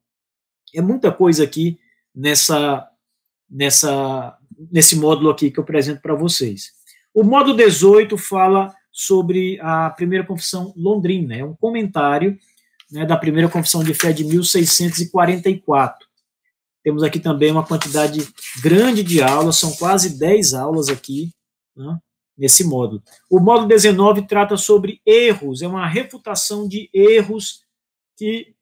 é muita coisa aqui nessa, nessa, nesse módulo aqui que eu apresento para vocês. O módulo 18 fala sobre a primeira confissão londrina, é um comentário né, da primeira confissão de fé de 1644. Temos aqui também uma quantidade grande de aulas, são quase 10 aulas aqui, né, nesse módulo. O módulo 19 trata sobre erros, é uma refutação de erros que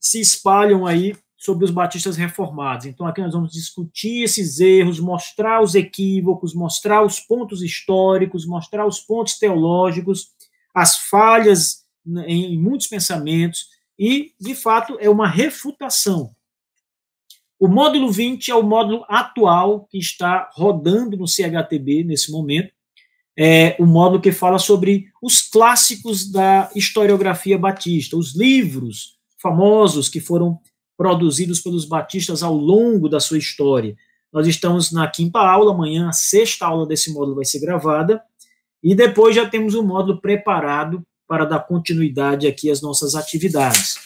se espalham aí sobre os batistas reformados. Então, aqui nós vamos discutir esses erros, mostrar os equívocos, mostrar os pontos históricos, mostrar os pontos teológicos, as falhas em muitos pensamentos, e, de fato, é uma refutação. O módulo 20 é o módulo atual que está rodando no CHTB nesse momento, é, o módulo que fala sobre os clássicos da historiografia batista, os livros famosos que foram produzidos pelos batistas ao longo da sua história. Nós estamos na quinta aula, amanhã a sexta aula desse módulo vai ser gravada, e depois já temos um módulo preparado para dar continuidade aqui às nossas atividades.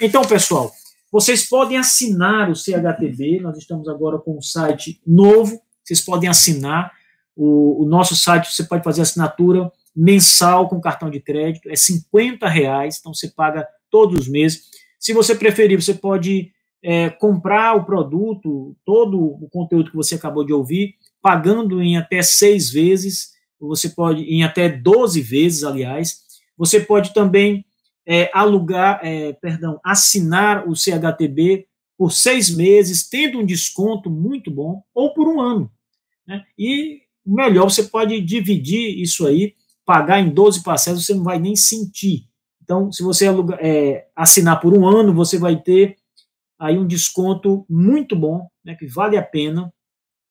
Então, pessoal, vocês podem assinar o CHTB, nós estamos agora com um site novo, vocês podem assinar o, o nosso site, você pode fazer assinatura mensal com cartão de crédito, é 50 reais, então você paga todos os meses. Se você preferir, você pode é, comprar o produto, todo o conteúdo que você acabou de ouvir, pagando em até seis vezes, você pode, em até 12 vezes, aliás. Você pode também é, alugar, é, perdão, assinar o CHTB por seis meses, tendo um desconto muito bom, ou por um ano. Né? E melhor, você pode dividir isso aí, pagar em 12 parcelas, você não vai nem sentir. Então, se você alugar, é, assinar por um ano, você vai ter aí um desconto muito bom, né, que vale a pena,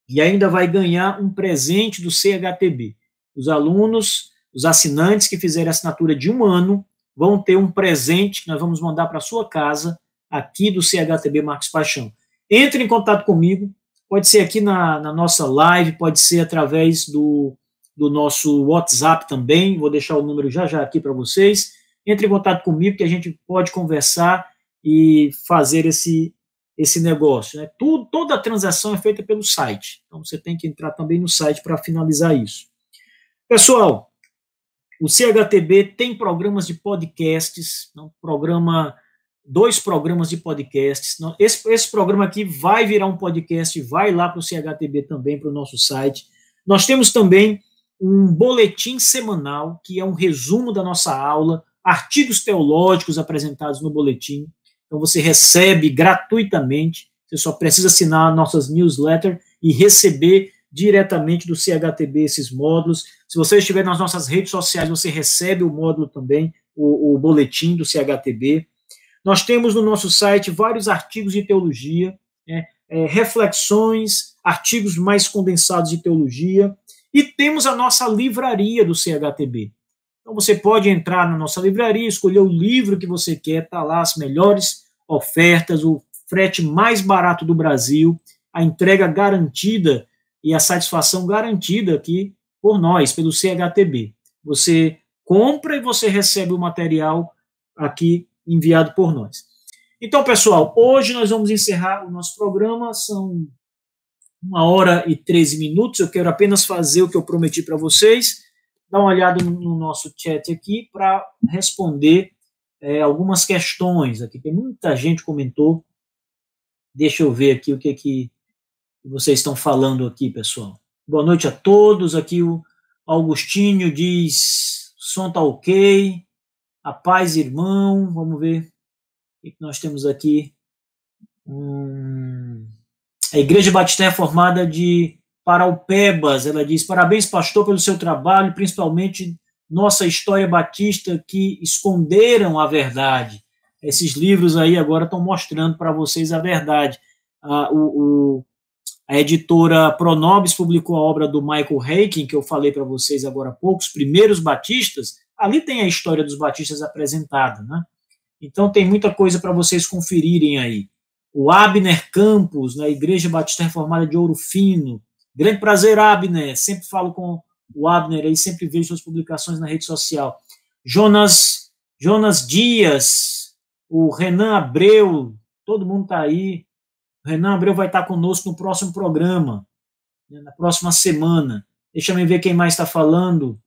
e ainda vai ganhar um presente do CHTB. Os alunos, os assinantes que fizerem assinatura de um ano, vão ter um presente que nós vamos mandar para sua casa, aqui do CHTB Marcos Paixão. Entre em contato comigo, pode ser aqui na, na nossa live, pode ser através do, do nosso WhatsApp também, vou deixar o número já já aqui para vocês. Entre em contato comigo que a gente pode conversar e fazer esse, esse negócio. Né? Tudo, toda a transação é feita pelo site. Então você tem que entrar também no site para finalizar isso. Pessoal, o CHTB tem programas de podcasts, um programa, dois programas de podcasts. Esse, esse programa aqui vai virar um podcast, vai lá para o CHTB também, para o nosso site. Nós temos também um boletim semanal, que é um resumo da nossa aula, artigos teológicos apresentados no boletim. Então você recebe gratuitamente, você só precisa assinar nossas newsletters e receber diretamente do CHTB esses módulos. Se você estiver nas nossas redes sociais, você recebe o módulo também, o, o boletim do CHTB. Nós temos no nosso site vários artigos de teologia, né, é, reflexões, artigos mais condensados de teologia, e temos a nossa livraria do CHTB. Então você pode entrar na nossa livraria, escolher o livro que você quer, tá lá as melhores ofertas, o frete mais barato do Brasil, a entrega garantida e a satisfação garantida aqui por nós, pelo CHTB. Você compra e você recebe o material aqui enviado por nós. Então, pessoal, hoje nós vamos encerrar o nosso programa, são uma hora e 13 minutos. Eu quero apenas fazer o que eu prometi para vocês dar uma olhada no nosso chat aqui para responder é, algumas questões. Aqui tem muita gente comentou. Deixa eu ver aqui o que, que vocês estão falando aqui, pessoal. Boa noite a todos. Aqui o Augustinho diz: som tá ok. A paz, irmão. Vamos ver o que nós temos aqui. Hum, a Igreja Batista é formada de para o Pebas, ela diz: parabéns, pastor, pelo seu trabalho, principalmente nossa história batista que esconderam a verdade. Esses livros aí agora estão mostrando para vocês a verdade. Ah, o, o, a editora Pronobis publicou a obra do Michael Heiken, que eu falei para vocês agora há pouco, os primeiros batistas. Ali tem a história dos batistas apresentada, né? Então tem muita coisa para vocês conferirem aí. O Abner Campos, na Igreja Batista Reformada de Ouro Fino, Grande prazer, Abner. Sempre falo com o Abner aí, sempre vejo suas publicações na rede social. Jonas, Jonas Dias, o Renan Abreu, todo mundo está aí. Renan Abreu vai estar conosco no próximo programa, né, na próxima semana. Deixa eu ver quem mais está falando.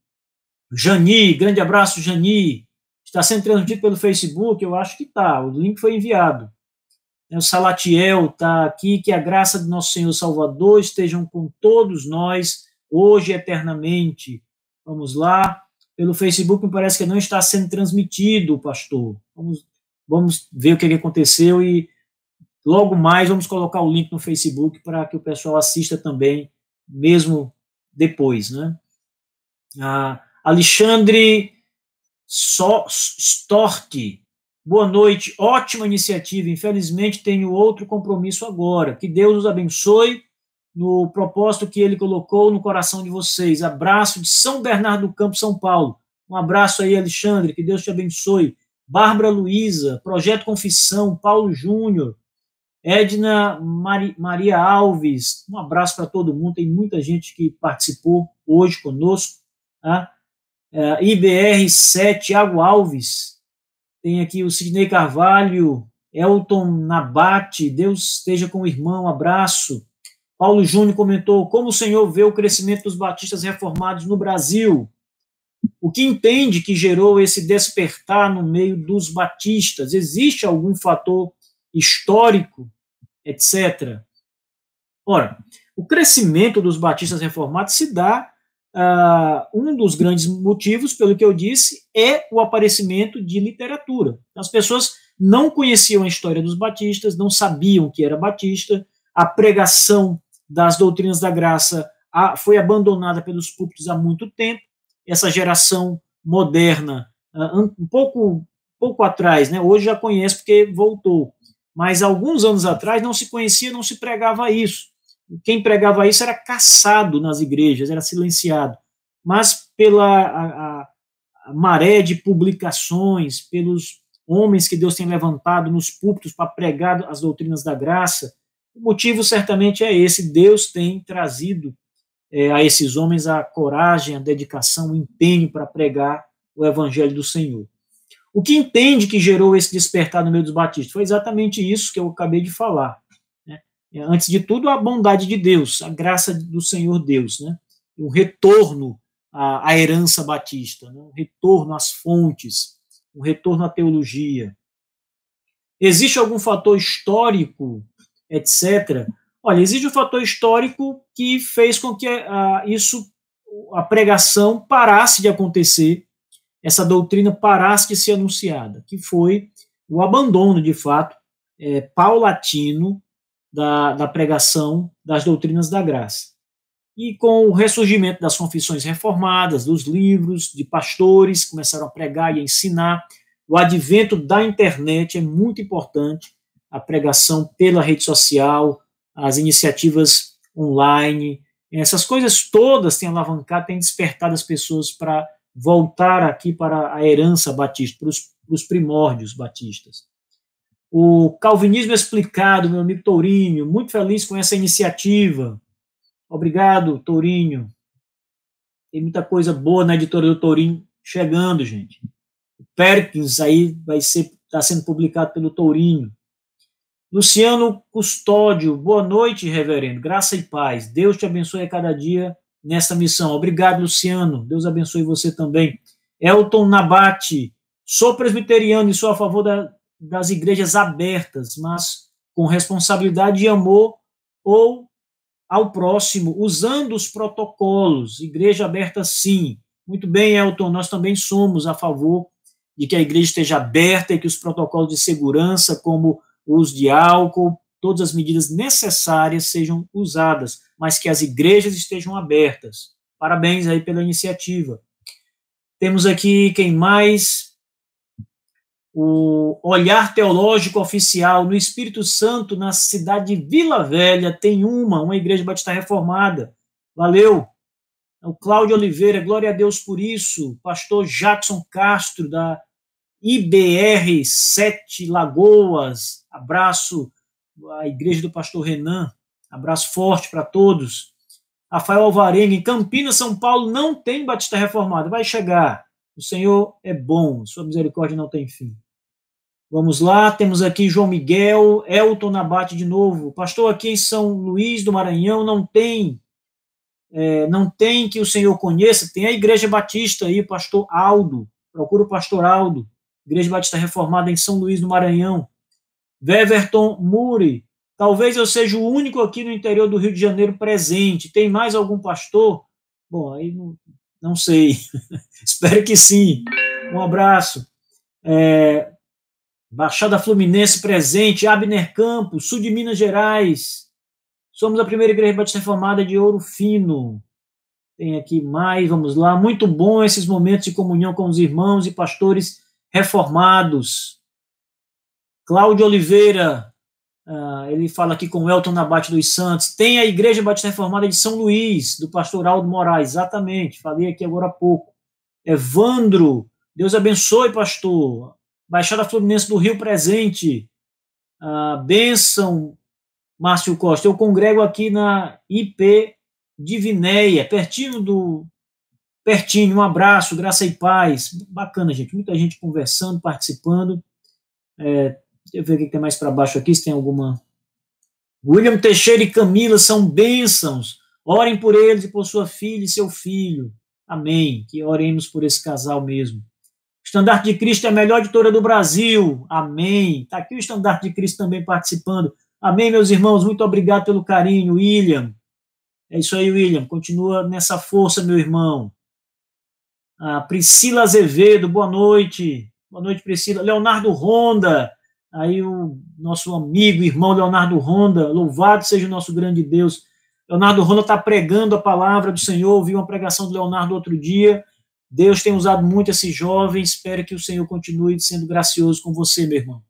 Jani, grande abraço, Jani. Está sendo transmitido pelo Facebook? Eu acho que está. O link foi enviado. O Salatiel está aqui, que a graça do nosso Senhor Salvador estejam com todos nós, hoje e eternamente. Vamos lá. Pelo Facebook me parece que não está sendo transmitido, pastor. Vamos, vamos ver o que, aconteceu e logo mais vamos colocar o link no Facebook para que o pessoal assista também, mesmo depois, né? Alexandre so Stork Boa noite, ótima iniciativa. Infelizmente, tenho outro compromisso agora. Que Deus os abençoe no propósito que ele colocou no coração de vocês. Abraço de São Bernardo do Campo, São Paulo. Um abraço aí, Alexandre. Que Deus te abençoe. Bárbara Luiza, Projeto Confissão, Paulo Júnior, Edna Mari, Maria Alves, um abraço para todo mundo, tem muita gente que participou hoje conosco. Tá? É, IBR7, Thiago Alves, tem aqui o Sidney Carvalho, Elton Nabate, Deus esteja com o irmão, abraço. Paulo Júnior comentou como o Senhor vê o crescimento dos batistas reformados no Brasil. O que entende que gerou esse despertar no meio dos batistas? Existe algum fator histórico, etc. Ora, o crescimento dos batistas reformados se dá Uh, um dos grandes motivos, pelo que eu disse, é o aparecimento de literatura. As pessoas não conheciam a história dos batistas, não sabiam que era batista, a pregação das doutrinas da graça a, foi abandonada pelos púlpitos há muito tempo. Essa geração moderna, uh, um pouco, pouco atrás, né, hoje já conhece porque voltou, mas alguns anos atrás não se conhecia, não se pregava isso quem pregava isso era caçado nas igrejas, era silenciado. Mas pela a, a, maré de publicações, pelos homens que Deus tem levantado nos púlpitos para pregar as doutrinas da graça, o motivo certamente é esse: Deus tem trazido é, a esses homens a coragem, a dedicação, o empenho para pregar o evangelho do Senhor. O que entende que gerou esse despertar no meio dos batistas? Foi exatamente isso que eu acabei de falar. É, antes de tudo, a bondade de Deus, a graça do Senhor Deus, né? o retorno à, à herança batista, né? o retorno às fontes, o retorno à teologia. Existe algum fator histórico, etc.? Olha, existe um fator histórico que fez com que a, isso, a pregação parasse de acontecer, essa doutrina parasse de ser anunciada, que foi o abandono, de fato, é, paulatino da, da pregação das doutrinas da graça. E com o ressurgimento das confissões reformadas, dos livros, de pastores começaram a pregar e a ensinar, o advento da internet é muito importante, a pregação pela rede social, as iniciativas online, essas coisas todas têm alavancado, têm despertado as pessoas para voltar aqui para a herança batista, para os, para os primórdios batistas. O Calvinismo Explicado, meu amigo Tourinho, muito feliz com essa iniciativa. Obrigado, Tourinho. Tem muita coisa boa na editora do Tourinho chegando, gente. O Perkins aí vai ser está sendo publicado pelo Tourinho. Luciano Custódio, boa noite, reverendo. Graça e paz. Deus te abençoe a cada dia nessa missão. Obrigado, Luciano. Deus abençoe você também. Elton Nabate, sou presbiteriano e sou a favor da das igrejas abertas, mas com responsabilidade e amor ou ao próximo, usando os protocolos. Igreja aberta, sim. Muito bem, Elton, nós também somos a favor de que a igreja esteja aberta e que os protocolos de segurança, como o uso de álcool, todas as medidas necessárias sejam usadas, mas que as igrejas estejam abertas. Parabéns aí pela iniciativa. Temos aqui quem mais? o olhar teológico oficial no Espírito Santo, na cidade de Vila Velha, tem uma, uma igreja batista reformada. Valeu! O Cláudio Oliveira, glória a Deus por isso. Pastor Jackson Castro, da IBR 7 Lagoas. Abraço à igreja do pastor Renan. Abraço forte para todos. Rafael Alvarenga, em Campinas, São Paulo, não tem batista reformada. Vai chegar. O Senhor é bom, sua misericórdia não tem fim. Vamos lá, temos aqui João Miguel, Elton Nabate de novo. Pastor, aqui em São Luís do Maranhão não tem, é, não tem que o Senhor conheça, tem a Igreja Batista aí, pastor Aldo. Procura o pastor Aldo, Igreja Batista Reformada em São Luís do Maranhão. Weverton Muri, talvez eu seja o único aqui no interior do Rio de Janeiro presente. Tem mais algum pastor? Bom, aí não, não sei. Espero que sim. Um abraço. É, Baixada Fluminense presente, Abner Campos, sul de Minas Gerais. Somos a primeira igreja batista reformada de Ouro Fino. Tem aqui mais, vamos lá. Muito bom esses momentos de comunhão com os irmãos e pastores reformados. Cláudio Oliveira, uh, ele fala aqui com o Elton Nabate dos Santos. Tem a Igreja Batista Reformada de São Luís, do pastor Aldo Moraes, exatamente, falei aqui agora há pouco. Evandro, Deus abençoe, pastor. Baixada Fluminense do Rio presente. Uh, benção, Márcio Costa. Eu congrego aqui na IP Divinéia, pertinho do. Pertinho, um abraço, graça e paz. Bacana, gente. Muita gente conversando, participando. É, deixa eu ver o que tem mais para baixo aqui, se tem alguma. William Teixeira e Camila são bênçãos. Orem por eles e por sua filha e seu filho. Amém. Que oremos por esse casal mesmo. O Estandarte de Cristo é a melhor editora do Brasil. Amém. Está aqui o Estandarte de Cristo também participando. Amém, meus irmãos. Muito obrigado pelo carinho, William. É isso aí, William. Continua nessa força, meu irmão. A Priscila Azevedo, boa noite. Boa noite, Priscila. Leonardo Ronda. Aí o nosso amigo, irmão Leonardo Ronda. Louvado seja o nosso grande Deus Leonardo Ronda está pregando a palavra do Senhor, ouvi uma pregação do Leonardo outro dia. Deus tem usado muito esse jovem, espero que o Senhor continue sendo gracioso com você, meu irmão.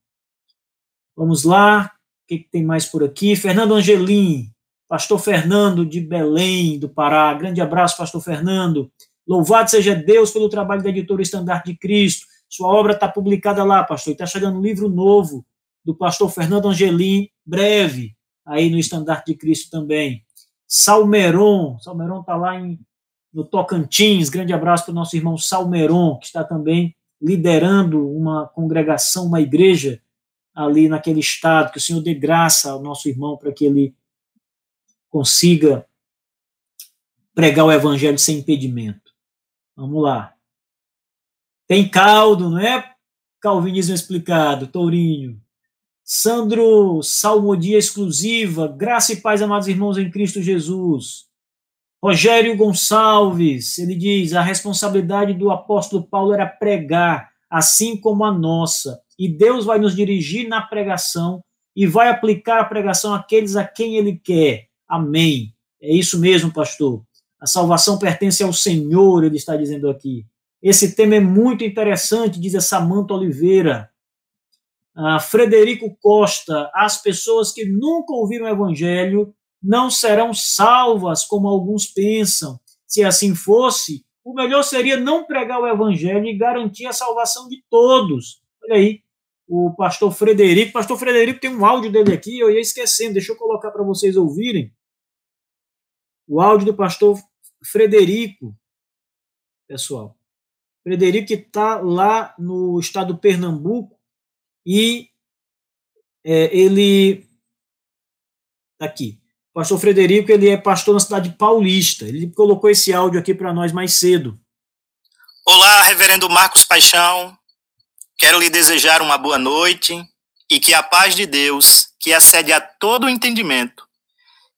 Vamos lá, o que, que tem mais por aqui? Fernando Angelim, pastor Fernando de Belém, do Pará. Grande abraço, pastor Fernando. Louvado seja Deus pelo trabalho da editora Estandarte de Cristo. Sua obra está publicada lá, pastor. Está chegando um livro novo do pastor Fernando Angelim, breve, aí no Estandarte de Cristo também. Salmeron, Salmeron está lá em, no Tocantins, grande abraço para o nosso irmão Salmeron, que está também liderando uma congregação, uma igreja ali naquele estado, que o Senhor dê graça ao nosso irmão para que ele consiga pregar o evangelho sem impedimento. Vamos lá. Tem caldo, não é? Calvinismo explicado, Tourinho. Sandro Salmodia Exclusiva, graça e paz, amados irmãos em Cristo Jesus. Rogério Gonçalves, ele diz: a responsabilidade do apóstolo Paulo era pregar, assim como a nossa, e Deus vai nos dirigir na pregação e vai aplicar a pregação àqueles a quem ele quer. Amém. É isso mesmo, pastor. A salvação pertence ao Senhor, ele está dizendo aqui. Esse tema é muito interessante, diz a Samanta Oliveira. Uh, Frederico Costa, as pessoas que nunca ouviram o evangelho não serão salvas como alguns pensam. Se assim fosse, o melhor seria não pregar o evangelho e garantir a salvação de todos. Olha aí, o pastor Frederico. Pastor Frederico tem um áudio dele aqui, eu ia esquecendo, deixa eu colocar para vocês ouvirem. O áudio do pastor Frederico, pessoal. Frederico está lá no estado do Pernambuco, e é, ele tá aqui, o pastor Frederico, ele é pastor na cidade paulista. Ele colocou esse áudio aqui para nós mais cedo. Olá, reverendo Marcos Paixão. Quero lhe desejar uma boa noite e que a paz de Deus, que excede a todo o entendimento,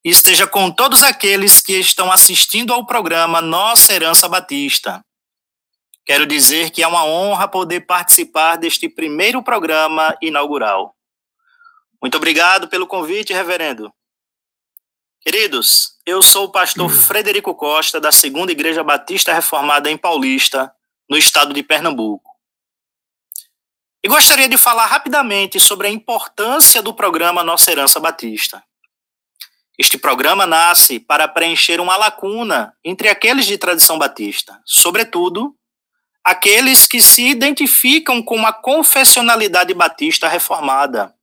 esteja com todos aqueles que estão assistindo ao programa Nossa Herança Batista. Quero dizer que é uma honra poder participar deste primeiro programa inaugural. Muito obrigado pelo convite, reverendo. Queridos, eu sou o pastor uhum. Frederico Costa, da Segunda Igreja Batista Reformada em Paulista, no estado de Pernambuco. E gostaria de falar rapidamente sobre a importância do programa Nossa Herança Batista. Este programa nasce para preencher uma lacuna entre aqueles de tradição batista, sobretudo aqueles que se identificam com uma confessionalidade batista reformada.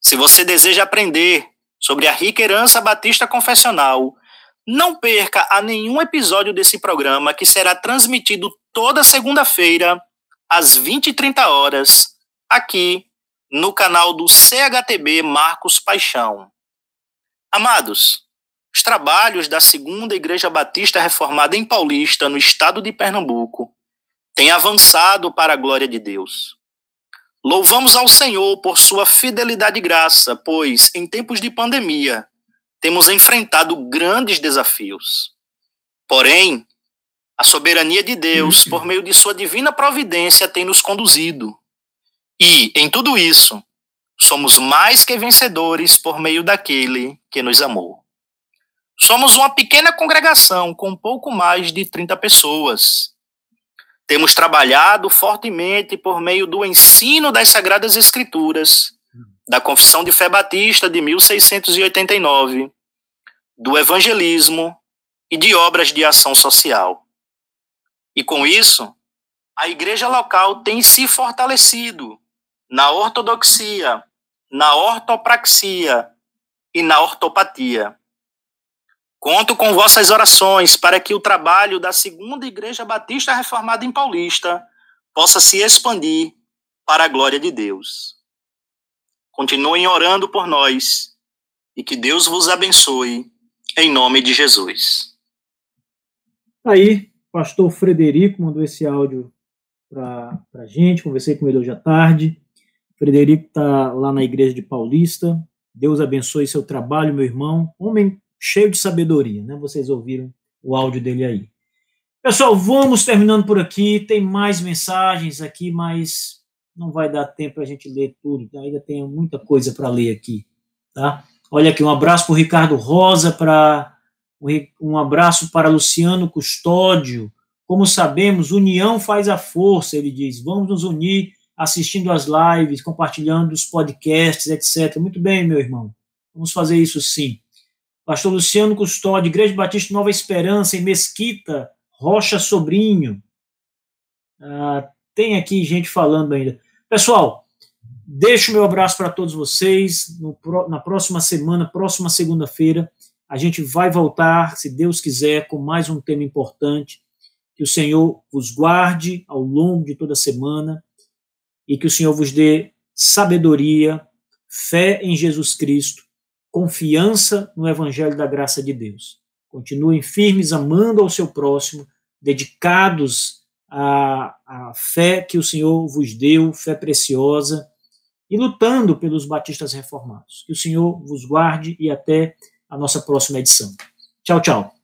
Se você deseja aprender sobre a rica herança batista confessional, não perca a nenhum episódio desse programa que será transmitido toda segunda-feira, às 20h30 horas, aqui no canal do CHTB Marcos Paixão. Amados, os trabalhos da Segunda Igreja Batista Reformada em Paulista, no estado de Pernambuco, tem avançado para a glória de Deus. Louvamos ao Senhor por sua fidelidade e graça, pois, em tempos de pandemia, temos enfrentado grandes desafios. Porém, a soberania de Deus, por meio de sua divina providência, tem nos conduzido. E, em tudo isso, somos mais que vencedores por meio daquele que nos amou. Somos uma pequena congregação com pouco mais de 30 pessoas temos trabalhado fortemente por meio do ensino das Sagradas Escrituras, da Confissão de Fé Batista de 1689, do evangelismo e de obras de ação social. E com isso, a igreja local tem se fortalecido na ortodoxia, na ortopraxia e na ortopatia. Conto com vossas orações para que o trabalho da Segunda Igreja Batista Reformada em Paulista possa se expandir para a glória de Deus. Continuem orando por nós e que Deus vos abençoe, em nome de Jesus. Aí, pastor Frederico mandou esse áudio para a gente, conversei com ele hoje à tarde. Frederico está lá na igreja de Paulista. Deus abençoe seu trabalho, meu irmão. Homem cheio de sabedoria, né? Vocês ouviram o áudio dele aí. Pessoal, vamos terminando por aqui. Tem mais mensagens aqui, mas não vai dar tempo para a gente ler tudo. Tá? Ainda tem muita coisa para ler aqui, tá? Olha aqui, um abraço para o Ricardo Rosa, para um abraço para Luciano Custódio. Como sabemos, união faz a força, ele diz. Vamos nos unir assistindo as lives, compartilhando os podcasts, etc. Muito bem, meu irmão. Vamos fazer isso sim. Pastor Luciano Custódio, Igreja Batista Nova Esperança, em Mesquita, Rocha Sobrinho. Ah, tem aqui gente falando ainda. Pessoal, deixo meu abraço para todos vocês. No, na próxima semana, próxima segunda-feira, a gente vai voltar, se Deus quiser, com mais um tema importante. Que o Senhor vos guarde ao longo de toda a semana e que o Senhor vos dê sabedoria, fé em Jesus Cristo confiança no Evangelho da graça de Deus. Continuem firmes, amando ao seu próximo, dedicados à, à fé que o Senhor vos deu, fé preciosa, e lutando pelos batistas reformados. Que o Senhor vos guarde e até a nossa próxima edição. Tchau, tchau.